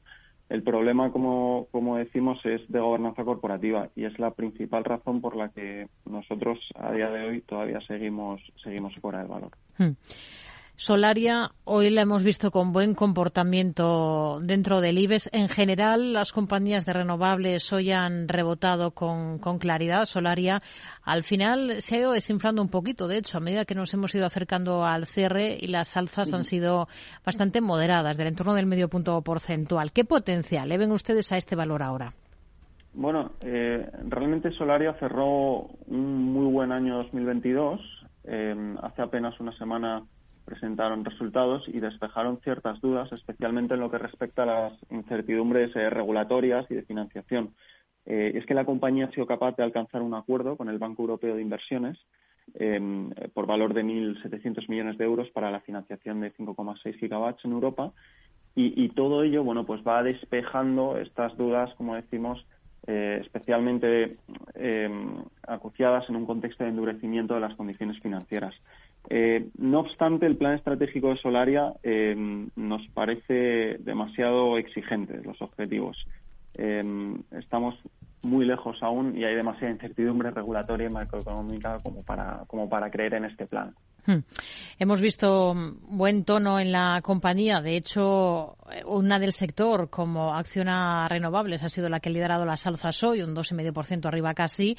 El problema, como, como decimos, es de gobernanza corporativa y es la principal razón por la que nosotros a día de hoy todavía seguimos, seguimos fuera del valor. Hmm. Solaria, hoy la hemos visto con buen comportamiento dentro del IBEX. En general, las compañías de renovables hoy han rebotado con, claridad. Solaria, al final, se ha ido desinflando un poquito. De hecho, a medida que nos hemos ido acercando al cierre y las alzas han sido bastante moderadas, del entorno del medio punto porcentual. ¿Qué potencial le ven ustedes a este valor ahora? Bueno, eh, realmente Solaria cerró un muy buen año 2022. Eh, hace apenas una semana presentaron resultados y despejaron ciertas dudas, especialmente en lo que respecta a las incertidumbres eh, regulatorias y de financiación. Eh, es que la compañía ha sido capaz de alcanzar un acuerdo con el Banco Europeo de Inversiones em, por valor de 1.700 millones de euros para la financiación de 5,6 gigawatts en Europa y, todo ello, bueno, pues va despejando estas dudas, como decimos, eh, especialmente em, acuciadas en un contexto de endurecimiento de las condiciones financieras. Eh, no obstante, el plan estratégico de Solaria eh, nos parece demasiado exigente, los objetivos. Eh, estamos muy lejos aún y hay demasiada incertidumbre regulatoria y macroeconómica como para, como para creer en este plan. Hmm. Hemos visto buen tono en la compañía. De hecho, una del sector, como Acciona Renovables, ha sido la que ha liderado las alzas hoy, un 2,5% arriba casi.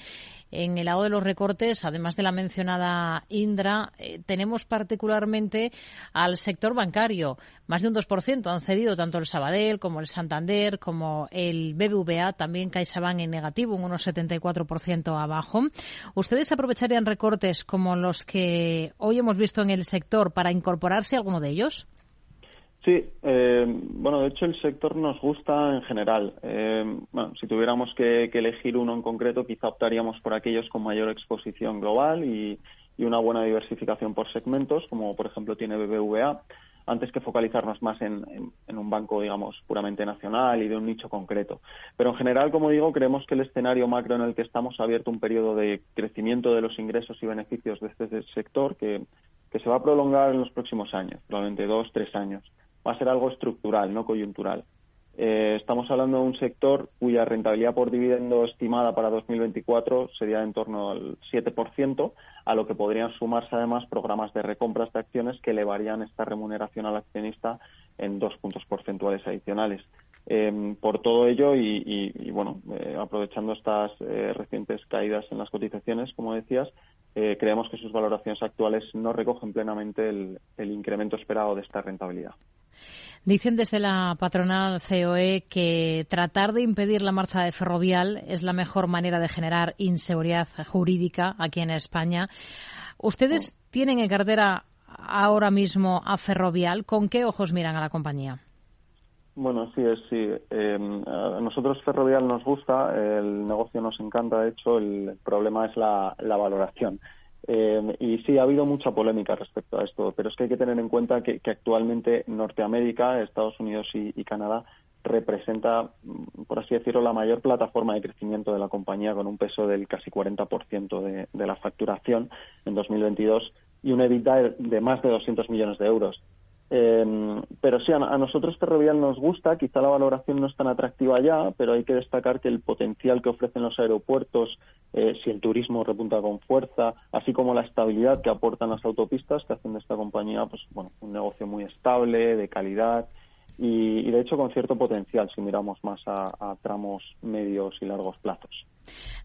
en el lado de los recortes, además de la mencionada Indra, eh, tenemos particularmente al sector bancario. Más de un 2% han cedido tanto el Sabadell como el Santander, como el BBVA, también CaixaBank en negativo, un 1,74% abajo. ¿Ustedes aprovecharían recortes como los que hoy hemos visto en el sector para incorporarse alguno de ellos? Sí, eh, bueno, de hecho el sector nos gusta en general. Eh, bueno, si tuviéramos que, elegir uno en concreto, quizá optaríamos por aquellos con mayor exposición global y, una buena diversificación por segmentos, como por ejemplo tiene BBVA, antes que focalizarnos más en, un banco, digamos, puramente nacional y de un nicho concreto. Pero en general, como digo, creemos que el escenario macro en el que estamos ha abierto un periodo de crecimiento de los ingresos y beneficios de este sector que, que se va a prolongar en los próximos años, probablemente dos, tres años va a ser algo estructural, no coyuntural. Eh, estamos hablando de un sector cuya rentabilidad por dividendo estimada para 2024 sería en torno al 7%, a lo que podrían sumarse además programas de recompras de acciones que elevarían esta remuneración al accionista en dos puntos porcentuales adicionales. Em, por todo ello y, bueno, eh, aprovechando estas eh, recientes caídas en las cotizaciones, como decías, creemos que sus valoraciones actuales no recogen plenamente el incremento esperado de esta rentabilidad. Dicen desde la patronal COE que tratar de impedir la marcha de Ferrovial es la mejor manera de generar inseguridad jurídica aquí en España. ¿Ustedes tienen en cartera ahora mismo a Ferrovial? ¿Con qué ojos miran a la compañía? Bueno, sí, es sí. Em, a nosotros Ferrovial nos gusta, el negocio nos encanta, de hecho, el problema es la valoración. Eh, y sí, ha habido mucha polémica respecto a esto, pero es que hay que tener en cuenta que, actualmente Norteamérica, Estados Unidos y, Canadá representa, mm, por así decirlo, la mayor plataforma de crecimiento de la compañía con un peso del casi 40% de, de la facturación en 2022 y un EBITDA de más de 200 millones de euros. Eh, pero sí, a, nosotros Ferrovial nos gusta, quizá la valoración no es tan atractiva ya, pero hay que destacar que el potencial que ofrecen los aeropuertos, eh, si el turismo repunta con fuerza, así como la estabilidad que aportan las autopistas, que hacen de esta compañía pues, bueno, un negocio muy estable, de calidad y, de hecho con cierto potencial si miramos más a, a tramos medios y largos plazos.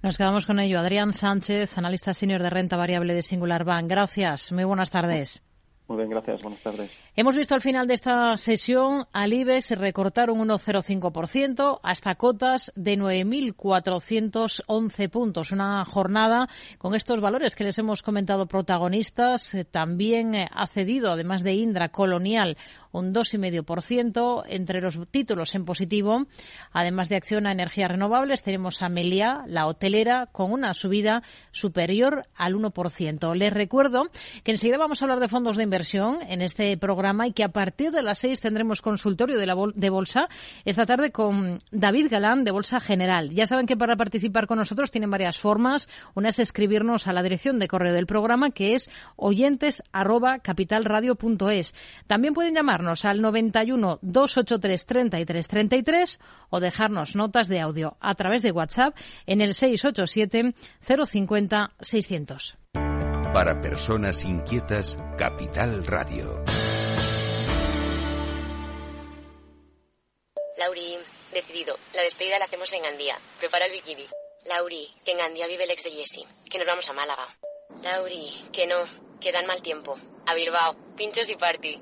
Nos quedamos con ello. Adrián Sánchez, analista senior de renta variable de Singular Bank. Gracias. Muy buenas tardes. Muy bien, gracias. Buenas tardes. Hemos visto al final de esta sesión al IBEX recortar un 1,05% hasta cotas de 9.411 puntos. Una jornada con estos valores que les hemos comentado protagonistas. Eh, también eh, ha cedido, además de Indra Colonial, un 2,5% entre los títulos en positivo. Además de acción a energías renovables, tenemos a Melia, la hotelera, con una subida superior al 1%. Les recuerdo que enseguida vamos a hablar de fondos de inversión en este programa y que a partir de las 6 tendremos consultorio de, la de bolsa esta tarde con David Galán de Bolsa General. Ya saben que para participar con nosotros tienen varias formas. Una es escribirnos a la dirección de correo del programa que es oyentes También pueden llamarnos al 91 283 33 33 o dejarnos notas de audio a través de WhatsApp en el 687 050 600. Para personas inquietas, Capital Radio. Lauri, decidido. La despedida la hacemos en Gandía. Prepara el bikini. Lauri, que en Gandía vive el ex de Jesse. Que nos vamos a Málaga. Lauri, que no, que dan mal tiempo. A Bilbao, pinchos y party.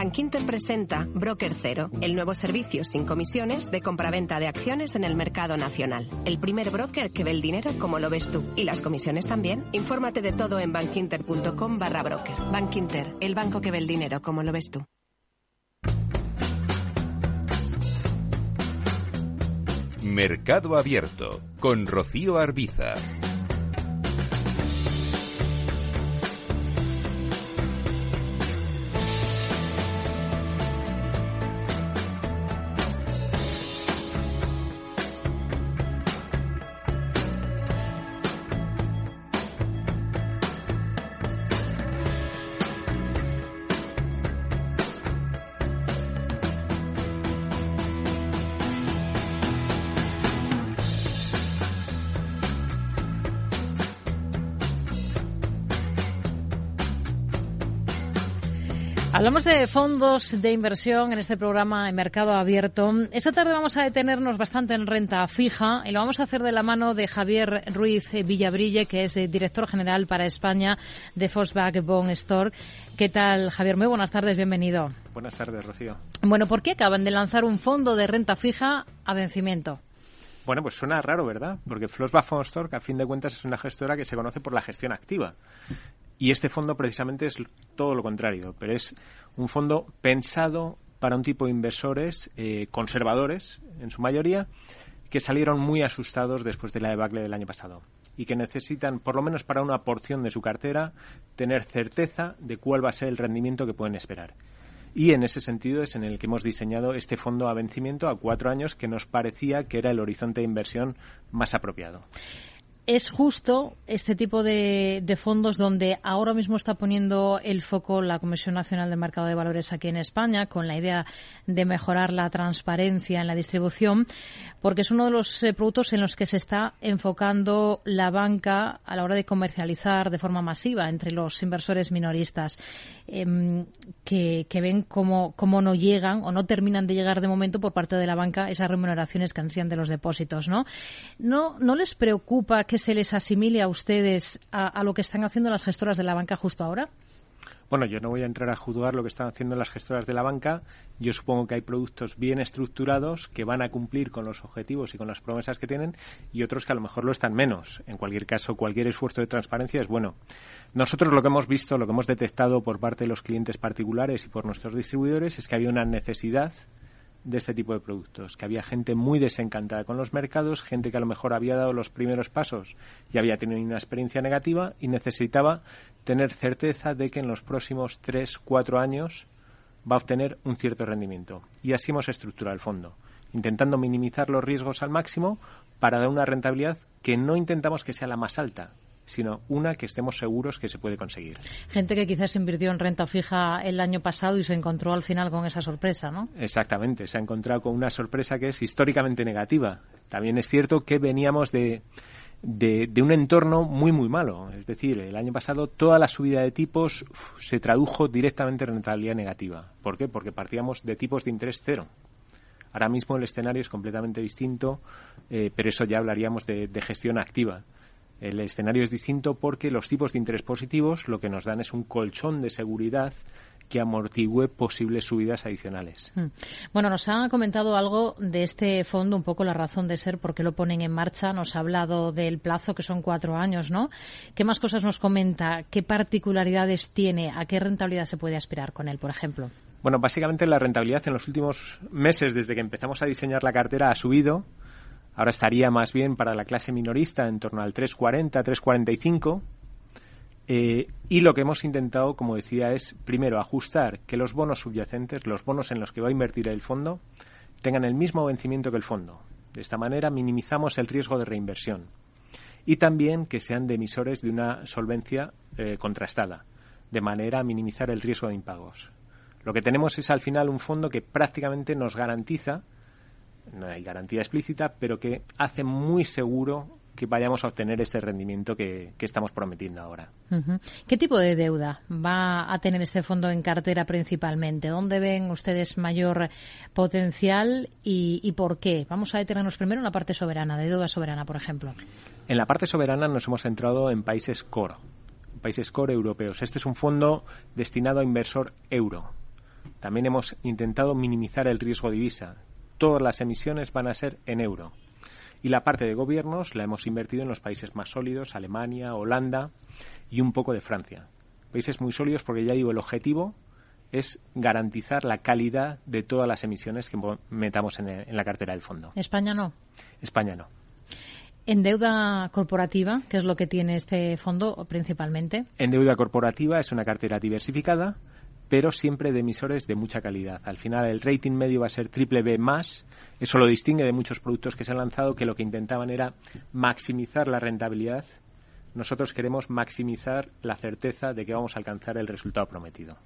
Bankinter presenta Broker Cero, el nuevo servicio sin comisiones de compraventa de acciones en el mercado nacional. El primer broker que ve el dinero como lo ves tú. Y las comisiones también. Infórmate de todo en bankinter.com barra broker. Bankinter, el banco que ve el dinero como lo ves tú. Mercado Abierto con Rocío Arbiza. Fondos de inversión en este programa en Mercado Abierto. Esta tarde vamos a detenernos bastante en renta fija y lo vamos a hacer de la mano de Javier Ruiz Villabrille, que es director general para España de Volkswagen Bond Store. ¿Qué tal, Javier? Muy buenas tardes, bienvenido. Buenas tardes, Rocío. Bueno, ¿por qué acaban de lanzar un fondo de renta fija a vencimiento? Bueno, pues suena raro, ¿verdad? Porque Flossbach Store, que a fin de cuentas es una gestora que se conoce por la gestión activa. Y este fondo precisamente es todo lo contrario, pero es un fondo pensado para un tipo de inversores eh, conservadores, en su mayoría, que salieron muy asustados después de la debacle del año pasado y que necesitan, por lo menos para una porción de su cartera, tener certeza de cuál va a ser el rendimiento que pueden esperar. Y en ese sentido es en el que hemos diseñado este fondo a vencimiento a cuatro años que nos parecía que era el horizonte de inversión más apropiado es justo este tipo de, fondos donde ahora mismo está poniendo el foco la Comisión Nacional de Mercado de Valores aquí en España con la idea de mejorar la transparencia en la distribución, porque es uno de los eh, productos en los que se está enfocando la banca a la hora de comercializar de forma masiva entre los inversores minoristas em, que, ven cómo, cómo no llegan o no terminan de llegar de momento por parte de la banca esas remuneraciones que ansían de los depósitos. ¿No, no les preocupa que se les asimile a ustedes a, lo que están haciendo las gestoras de la banca justo ahora? Bueno, yo no voy a entrar a juzgar lo que están haciendo las gestoras de la banca. Yo supongo que hay productos bien estructurados que van a cumplir con los objetivos y con las promesas que tienen y otros que a lo mejor lo están menos. En cualquier caso, cualquier esfuerzo de transparencia es bueno. Nosotros lo que hemos visto, lo que hemos detectado por parte de los clientes particulares y por nuestros distribuidores es que había una necesidad de este tipo de productos, que había gente muy desencantada con los mercados, gente que a lo mejor había dado los primeros pasos y había tenido una experiencia negativa y necesitaba tener certeza de que en los próximos tres, cuatro años va a obtener un cierto rendimiento. Y así hemos estructurado el fondo, intentando minimizar los riesgos al máximo para dar una rentabilidad que no intentamos que sea la más alta, sino una que estemos seguros que se puede conseguir. Gente que quizás invirtió en renta fija el año pasado y se encontró al final con esa sorpresa, ¿no? Exactamente, se ha encontrado con una sorpresa que es históricamente negativa. También es cierto que veníamos de, de, un entorno muy, muy malo. Es decir, el año pasado toda la subida de tipos se tradujo directamente en rentabilidad negativa. ¿Por qué? Porque partíamos de tipos de interés cero. Ahora mismo el escenario es completamente distinto, eh, pero eso ya hablaríamos de gestión activa. El escenario es distinto porque los tipos de interés positivos lo que nos dan es un colchón de seguridad que amortigüe posibles subidas adicionales. Hmm. Bueno, nos ha comentado algo de este fondo, un poco la razón de ser, por qué lo ponen en marcha. Nos ha hablado del plazo, que son cuatro años, ¿no? ¿Qué más cosas nos comenta? ¿Qué particularidades tiene? ¿A qué rentabilidad se puede aspirar con él, por ejemplo? Bueno, básicamente la rentabilidad en los últimos meses, desde que empezamos a diseñar la cartera, ha subido Ahora estaría más bien para la clase minorista en torno al 3,40, 3,45. Eh, y lo que hemos intentado, como decía, es primero ajustar que los bonos subyacentes, los bonos en los que va a invertir el fondo, tengan el mismo vencimiento que el fondo. De esta manera minimizamos el riesgo de reinversión. Y también que sean de emisores de una solvencia eh, contrastada, de manera a minimizar el riesgo de impagos. Lo que tenemos es al final un fondo que prácticamente nos garantiza no hay garantía explícita, pero que hace muy seguro que vayamos a obtener este rendimiento que, estamos prometiendo ahora. ¿Qué tipo de deuda va a tener este fondo en cartera principalmente? ¿Dónde ven ustedes mayor potencial y, por qué? Vamos a detenernos primero en la parte soberana, de deuda soberana, por ejemplo. En la parte soberana nos hemos centrado en países core, países core europeos. Este es un fondo destinado a inversor euro También hemos intentado minimizar el riesgo divisa. Todas las emisiones van a ser en euro. Y la parte de gobiernos la hemos invertido en los países más sólidos, Alemania, Holanda y un poco de Francia. Países muy sólidos porque ya digo, el objetivo es garantizar la calidad de todas las emisiones que metamos en, en la cartera del fondo. España no. España no. ¿En deuda corporativa, qué es lo que tiene este fondo principalmente? En deuda corporativa es una cartera diversificada, pero siempre de emisores de mucha calidad. Al final el rating medio va a ser triple B más. Eso lo distingue de muchos productos que se han lanzado que lo que intentaban era maximizar la rentabilidad nosotros queremos maximizar la certeza de que vamos a alcanzar el resultado prometido.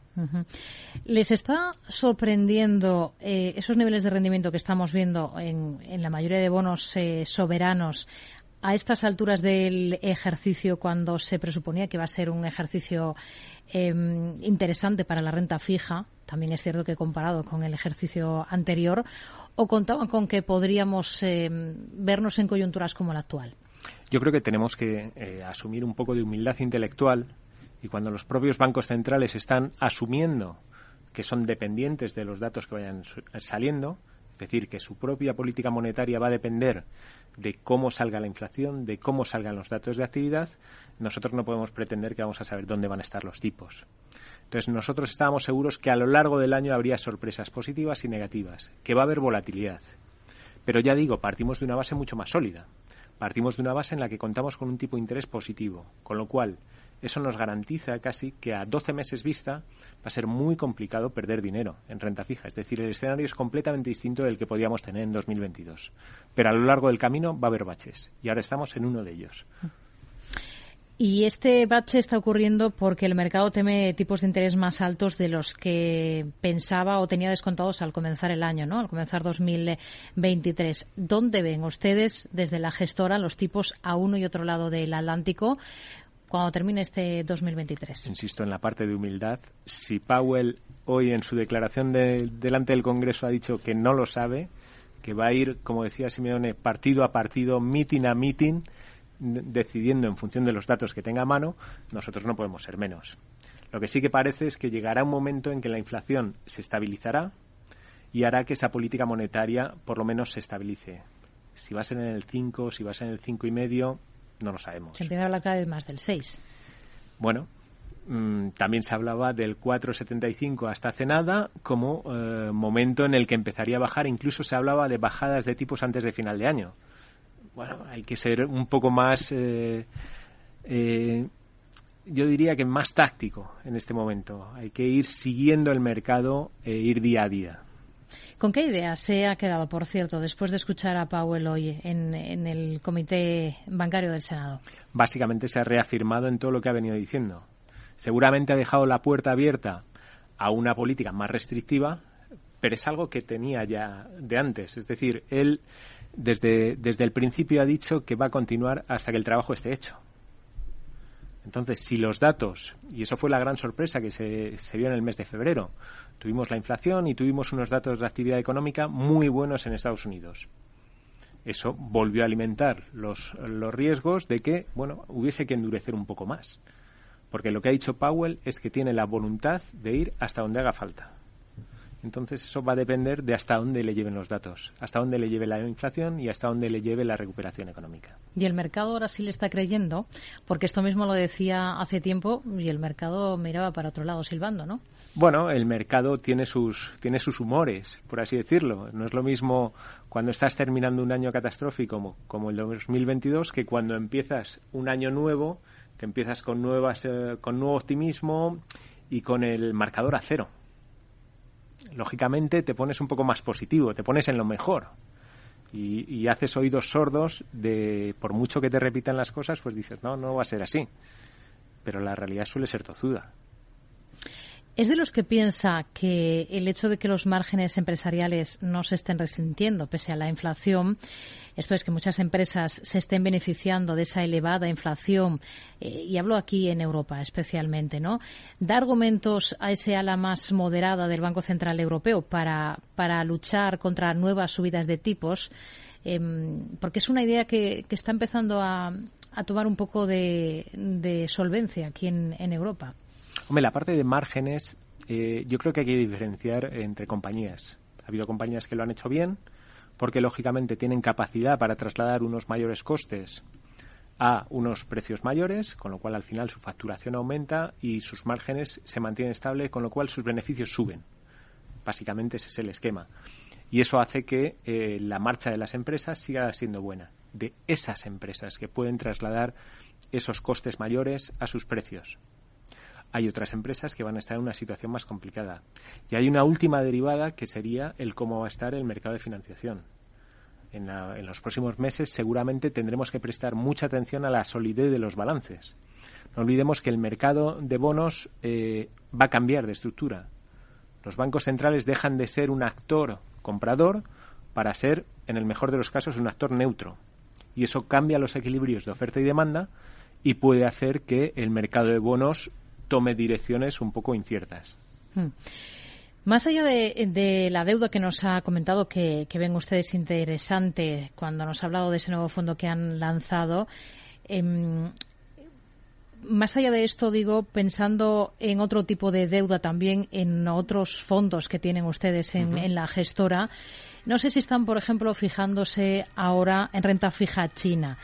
¿Les está sorprendiendo eh, esos niveles de rendimiento que estamos viendo en, la mayoría de bonos eh, soberanos a estas alturas del ejercicio cuando se presuponía que va a ser un ejercicio em, interesante para la renta fija? También es cierto que comparado con el ejercicio anterior, ¿o contaban con que podríamos em, vernos en coyunturas como la actual? Yo creo que tenemos que eh, asumir un poco de humildad intelectual y cuando los propios bancos centrales están asumiendo que son dependientes de los datos que vayan saliendo, es decir, que su propia política monetaria va a depender de cómo salga la inflación, de cómo salgan los datos de actividad, nosotros no podemos pretender que vamos a saber dónde van a estar los tipos. Entonces, nosotros estábamos seguros que a lo largo del año habría sorpresas positivas y negativas, que va a haber volatilidad. Pero ya digo, partimos de una base mucho más sólida. Partimos de una base en la que contamos con un tipo de interés positivo, con lo cual eso nos garantiza casi que a 12 meses vista va a ser muy complicado perder dinero en renta fija. Es decir, el escenario es completamente distinto del que podíamos tener en 2022. Pero a lo largo del camino va a haber baches y ahora estamos en uno de ellos. Y este bache está ocurriendo porque el mercado teme tipos de interés más altos de los que pensaba o tenía descontados al comenzar el año, ¿no? Al comenzar 2023. ¿Dónde ven ustedes desde la gestora los tipos a uno y otro lado del Atlántico cuando termine este 2023? Insisto en la parte de humildad. Si Powell hoy en su declaración delante del Congreso ha dicho que no lo sabe, que va a ir, como decía Simeone, partido a partido, meeting a meeting, decidiendo en función de los datos que tenga a mano, nosotros no podemos ser menos. Lo que sí que parece es que llegará un momento en que la inflación se estabilizará y hará que esa política monetaria por lo menos se estabilice. Si va a ser en el 5, si va a ser en el 5 y medio, no lo sabemos. Se empieza a hablar cada vez más del 6. Bueno, mm, también se hablaba del 4,75 hasta hace nada como eh, momento en el que empezaría a bajar. Incluso se hablaba de bajadas de tipos antes de final de año bueno, hay que ser un poco más, eh, eh, yo diría que más táctico en este momento. Hay que ir siguiendo el mercado e ir día a día. ¿Con qué idea se ha quedado, por cierto, después de escuchar a Powell hoy en, en, el Comité Bancario del Senado? Básicamente se ha reafirmado en todo lo que ha venido diciendo. Seguramente ha dejado la puerta abierta a una política más restrictiva, pero es algo que tenía ya de antes. Es decir, él desde, desde el principio ha dicho que va a continuar hasta que el trabajo esté hecho. Entonces, si los datos, y eso fue la gran sorpresa que se, se, vio en el mes de febrero, tuvimos la inflación y tuvimos unos datos de actividad económica muy buenos en Estados Unidos. Eso volvió a alimentar los, los riesgos de que, bueno, hubiese que endurecer un poco más. Porque lo que ha dicho Powell es que tiene la voluntad de ir hasta donde haga falta. Entonces eso va a depender de hasta dónde le lleven los datos, hasta dónde le lleve la inflación y hasta dónde le lleve la recuperación económica. Y el mercado ahora sí le está creyendo, porque esto mismo lo decía hace tiempo y el mercado miraba para otro lado silbando, ¿no? Bueno, el mercado tiene sus tiene sus humores, por así decirlo. No es lo mismo cuando estás terminando un año catastrófico como, como el 2022 que cuando empiezas un año nuevo, que empiezas con nuevas eh, con nuevo optimismo y con el marcador a cero lógicamente te pones un poco más positivo, te pones en lo mejor. Y, haces oídos sordos de, por mucho que te repitan las cosas, pues dices, no, no va a ser así. Pero la realidad suele ser tozuda. ¿Es de los que piensa que el hecho de que los márgenes empresariales no se estén resintiendo pese a la inflación esto es que muchas empresas se estén beneficiando de esa elevada inflación, eh, y hablo aquí en Europa especialmente, ¿no? Da argumentos a ese ala más moderada del Banco Central Europeo para, para luchar contra nuevas subidas de tipos, em, porque es una idea que, que está empezando a, a, tomar un poco de, de solvencia aquí en, en Europa. Hombre, la parte de márgenes eh, yo creo que hay que diferenciar entre compañías. Ha habido compañías que lo han hecho bien, porque lógicamente tienen capacidad para trasladar unos mayores costes a unos precios mayores, con lo cual al final su facturación aumenta y sus márgenes se mantienen estables, con lo cual sus beneficios suben. Básicamente ese es el esquema. Y eso hace que eh, la marcha de las empresas siga siendo buena. De esas empresas que pueden trasladar esos costes mayores a sus precios. Hay otras empresas que van a estar en una situación más complicada. Y hay una última derivada que sería el cómo va a estar el mercado de financiación en, los próximos meses seguramente tendremos que prestar mucha atención a la solidez de los balances. No olvidemos que el mercado de bonos eh, va a cambiar de estructura. Los bancos centrales dejan de ser un actor comprador para ser, en el mejor de los casos, un actor neutro. Y eso cambia los equilibrios de oferta y demanda y puede hacer que el mercado de bonos tome direcciones un poco inciertas. Hmm. Más allá de, la deuda que nos ha comentado, que, ven ustedes interesante cuando nos ha hablado de ese nuevo fondo que han lanzado, em, más allá de esto, digo, pensando en otro tipo de deuda también, en otros fondos que tienen ustedes en la gestora, no sé si están, por ejemplo, fijándose ahora en renta fija china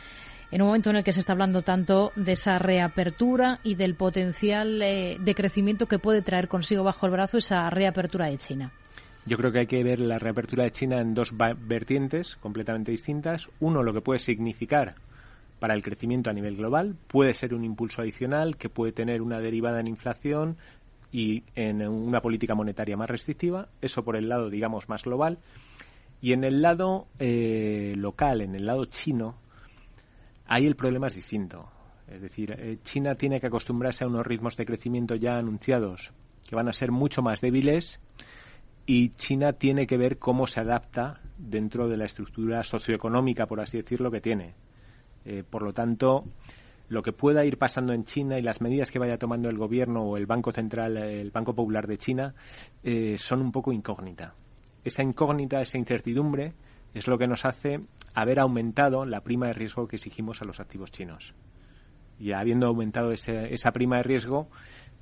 en un momento en el que se está hablando tanto de esa reapertura y del potencial eh, de crecimiento que puede traer consigo bajo el brazo esa reapertura de China. Yo creo que hay que ver la reapertura de China en dos vertientes completamente distintas. Uno, lo que puede significar para el crecimiento a nivel global. Puede ser un impulso adicional que puede tener una derivada en inflación y en una política monetaria más restrictiva. Eso por el lado, digamos, más global. Y en el lado eh, local, en el lado chino, Ahí el problema es distinto. Es decir, eh, China tiene que acostumbrarse a unos ritmos de crecimiento ya anunciados que van a ser mucho más débiles y China tiene que ver cómo se adapta dentro de la estructura socioeconómica, por así decirlo, que tiene. Eh, por lo tanto, lo que pueda ir pasando en China y las medidas que vaya tomando el gobierno o el Banco Central, el Banco Popular de China, eh, son un poco incógnita. Esa incógnita, esa incertidumbre, es lo que nos hace haber aumentado la prima de riesgo que exigimos a los activos chinos. Y habiendo aumentado esa prima de riesgo,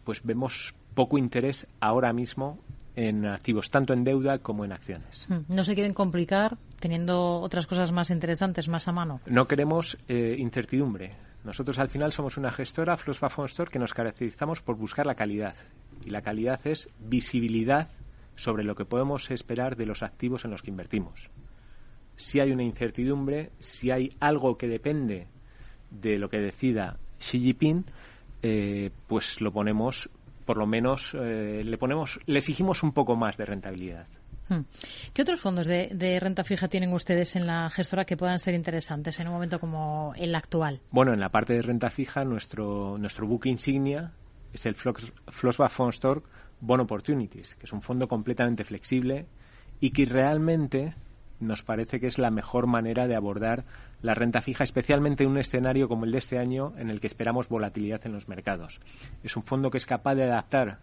pues vemos poco interés ahora mismo en activos, tanto en deuda como en acciones. Hmm. ¿No se quieren complicar teniendo otras cosas más interesantes más a mano? No queremos eh, incertidumbre. Nosotros al final somos una gestora, Flossba Store, que nos caracterizamos por buscar la calidad. Y la calidad es visibilidad sobre lo que podemos esperar de los activos en los que invertimos si hay una incertidumbre, si hay algo que depende de lo que decida Xi Jinping, eh, pues lo ponemos, por lo menos, eh, le ponemos, le exigimos un poco más de rentabilidad. Hmm. ¿Qué otros fondos de, renta fija tienen ustedes en la gestora que puedan ser interesantes en un momento como el actual? Bueno, en la parte de renta fija, nuestro, nuestro buque insignia es el Flossbach Store Bond Opportunities, que es un fondo completamente flexible y que realmente nos parece que es la mejor manera de abordar la renta fija, especialmente en un escenario como el de este año en el que esperamos volatilidad en los mercados. Es un fondo que es capaz de adaptar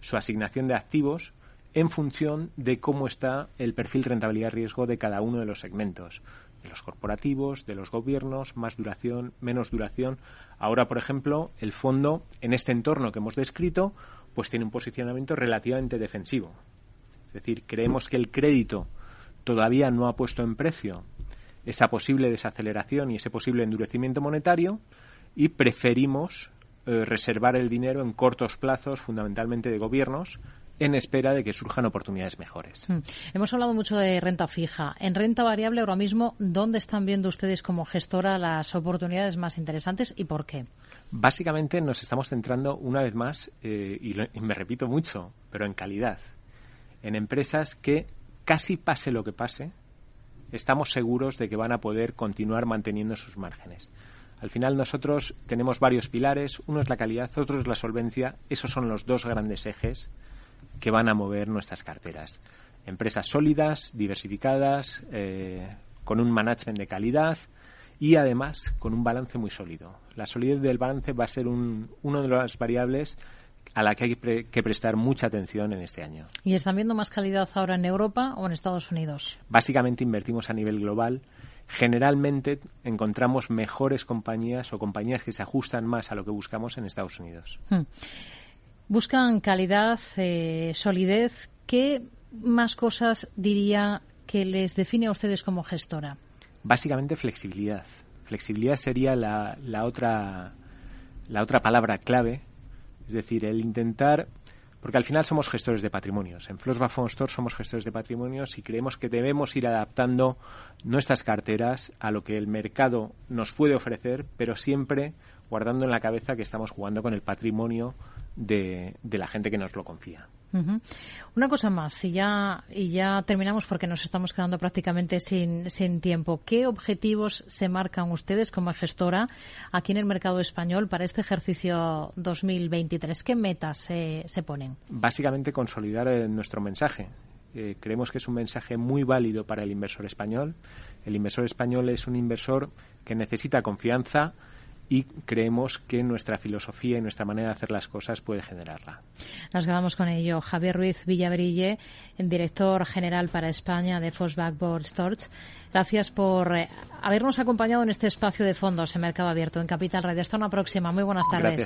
su asignación de activos en función de cómo está el perfil rentabilidad-riesgo de cada uno de los segmentos, de los corporativos, de los gobiernos, más duración, menos duración. Ahora, por ejemplo, el fondo, en este entorno que hemos descrito, pues tiene un posicionamiento relativamente defensivo. Es decir, creemos que el crédito todavía no ha puesto en precio esa posible desaceleración y ese posible endurecimiento monetario y preferimos eh, reservar el dinero en cortos plazos, fundamentalmente de gobiernos, en espera de que surjan oportunidades mejores. Hmm. Hemos hablado mucho de renta fija. En renta variable, ahora mismo, ¿dónde están viendo ustedes como gestora las oportunidades más interesantes y por qué? Básicamente nos estamos centrando una vez más, eh, y me repito mucho, pero en calidad, en empresas que casi pase lo que pase, estamos seguros de que van a poder continuar manteniendo sus márgenes. Al final nosotros tenemos varios pilares, uno es la calidad, otro es la solvencia, esos son los dos grandes ejes que van a mover nuestras carteras. Empresas sólidas, diversificadas, eh, con un management de calidad y además con un balance muy sólido. La solidez del balance va a ser un, uno de las variables a la que hay que prestar mucha atención en este año. ¿Y están viendo más calidad ahora en Europa o en Estados Unidos? Básicamente invertimos a nivel global. Generalmente encontramos mejores compañías o compañías que se ajustan más a lo que buscamos en Estados Unidos. Hmm. Buscan calidad, eh, solidez. ¿Qué más cosas diría que les define a ustedes como gestora? Básicamente flexibilidad. Flexibilidad sería la, la otra la otra palabra clave, es decir, el intentar porque al final somos gestores de patrimonios. En Floss Store somos gestores de patrimonios y creemos que debemos ir adaptando nuestras carteras a lo que el mercado nos puede ofrecer, pero siempre guardando en la cabeza que estamos jugando con el patrimonio de, de la gente que nos lo confía. Una cosa más, y ya, y ya terminamos porque nos estamos quedando prácticamente sin, sin tiempo. ¿Qué objetivos se marcan ustedes como gestora aquí en el mercado español para este ejercicio 2023? ¿Qué metas se, se ponen? Básicamente consolidar eh, nuestro mensaje. Eh, creemos que es un mensaje muy válido para el inversor español. El inversor español es un inversor que necesita confianza, y creemos que nuestra filosofía y nuestra manera de hacer las cosas puede generarla. Nos quedamos con ello. Javier Ruiz Villabrille, director general para España de Fosback Board Storage. Gracias por eh, habernos acompañado en este espacio de fondos en Mercado Abierto en Capital Radio. Hasta una próxima. Muy buenas tardes.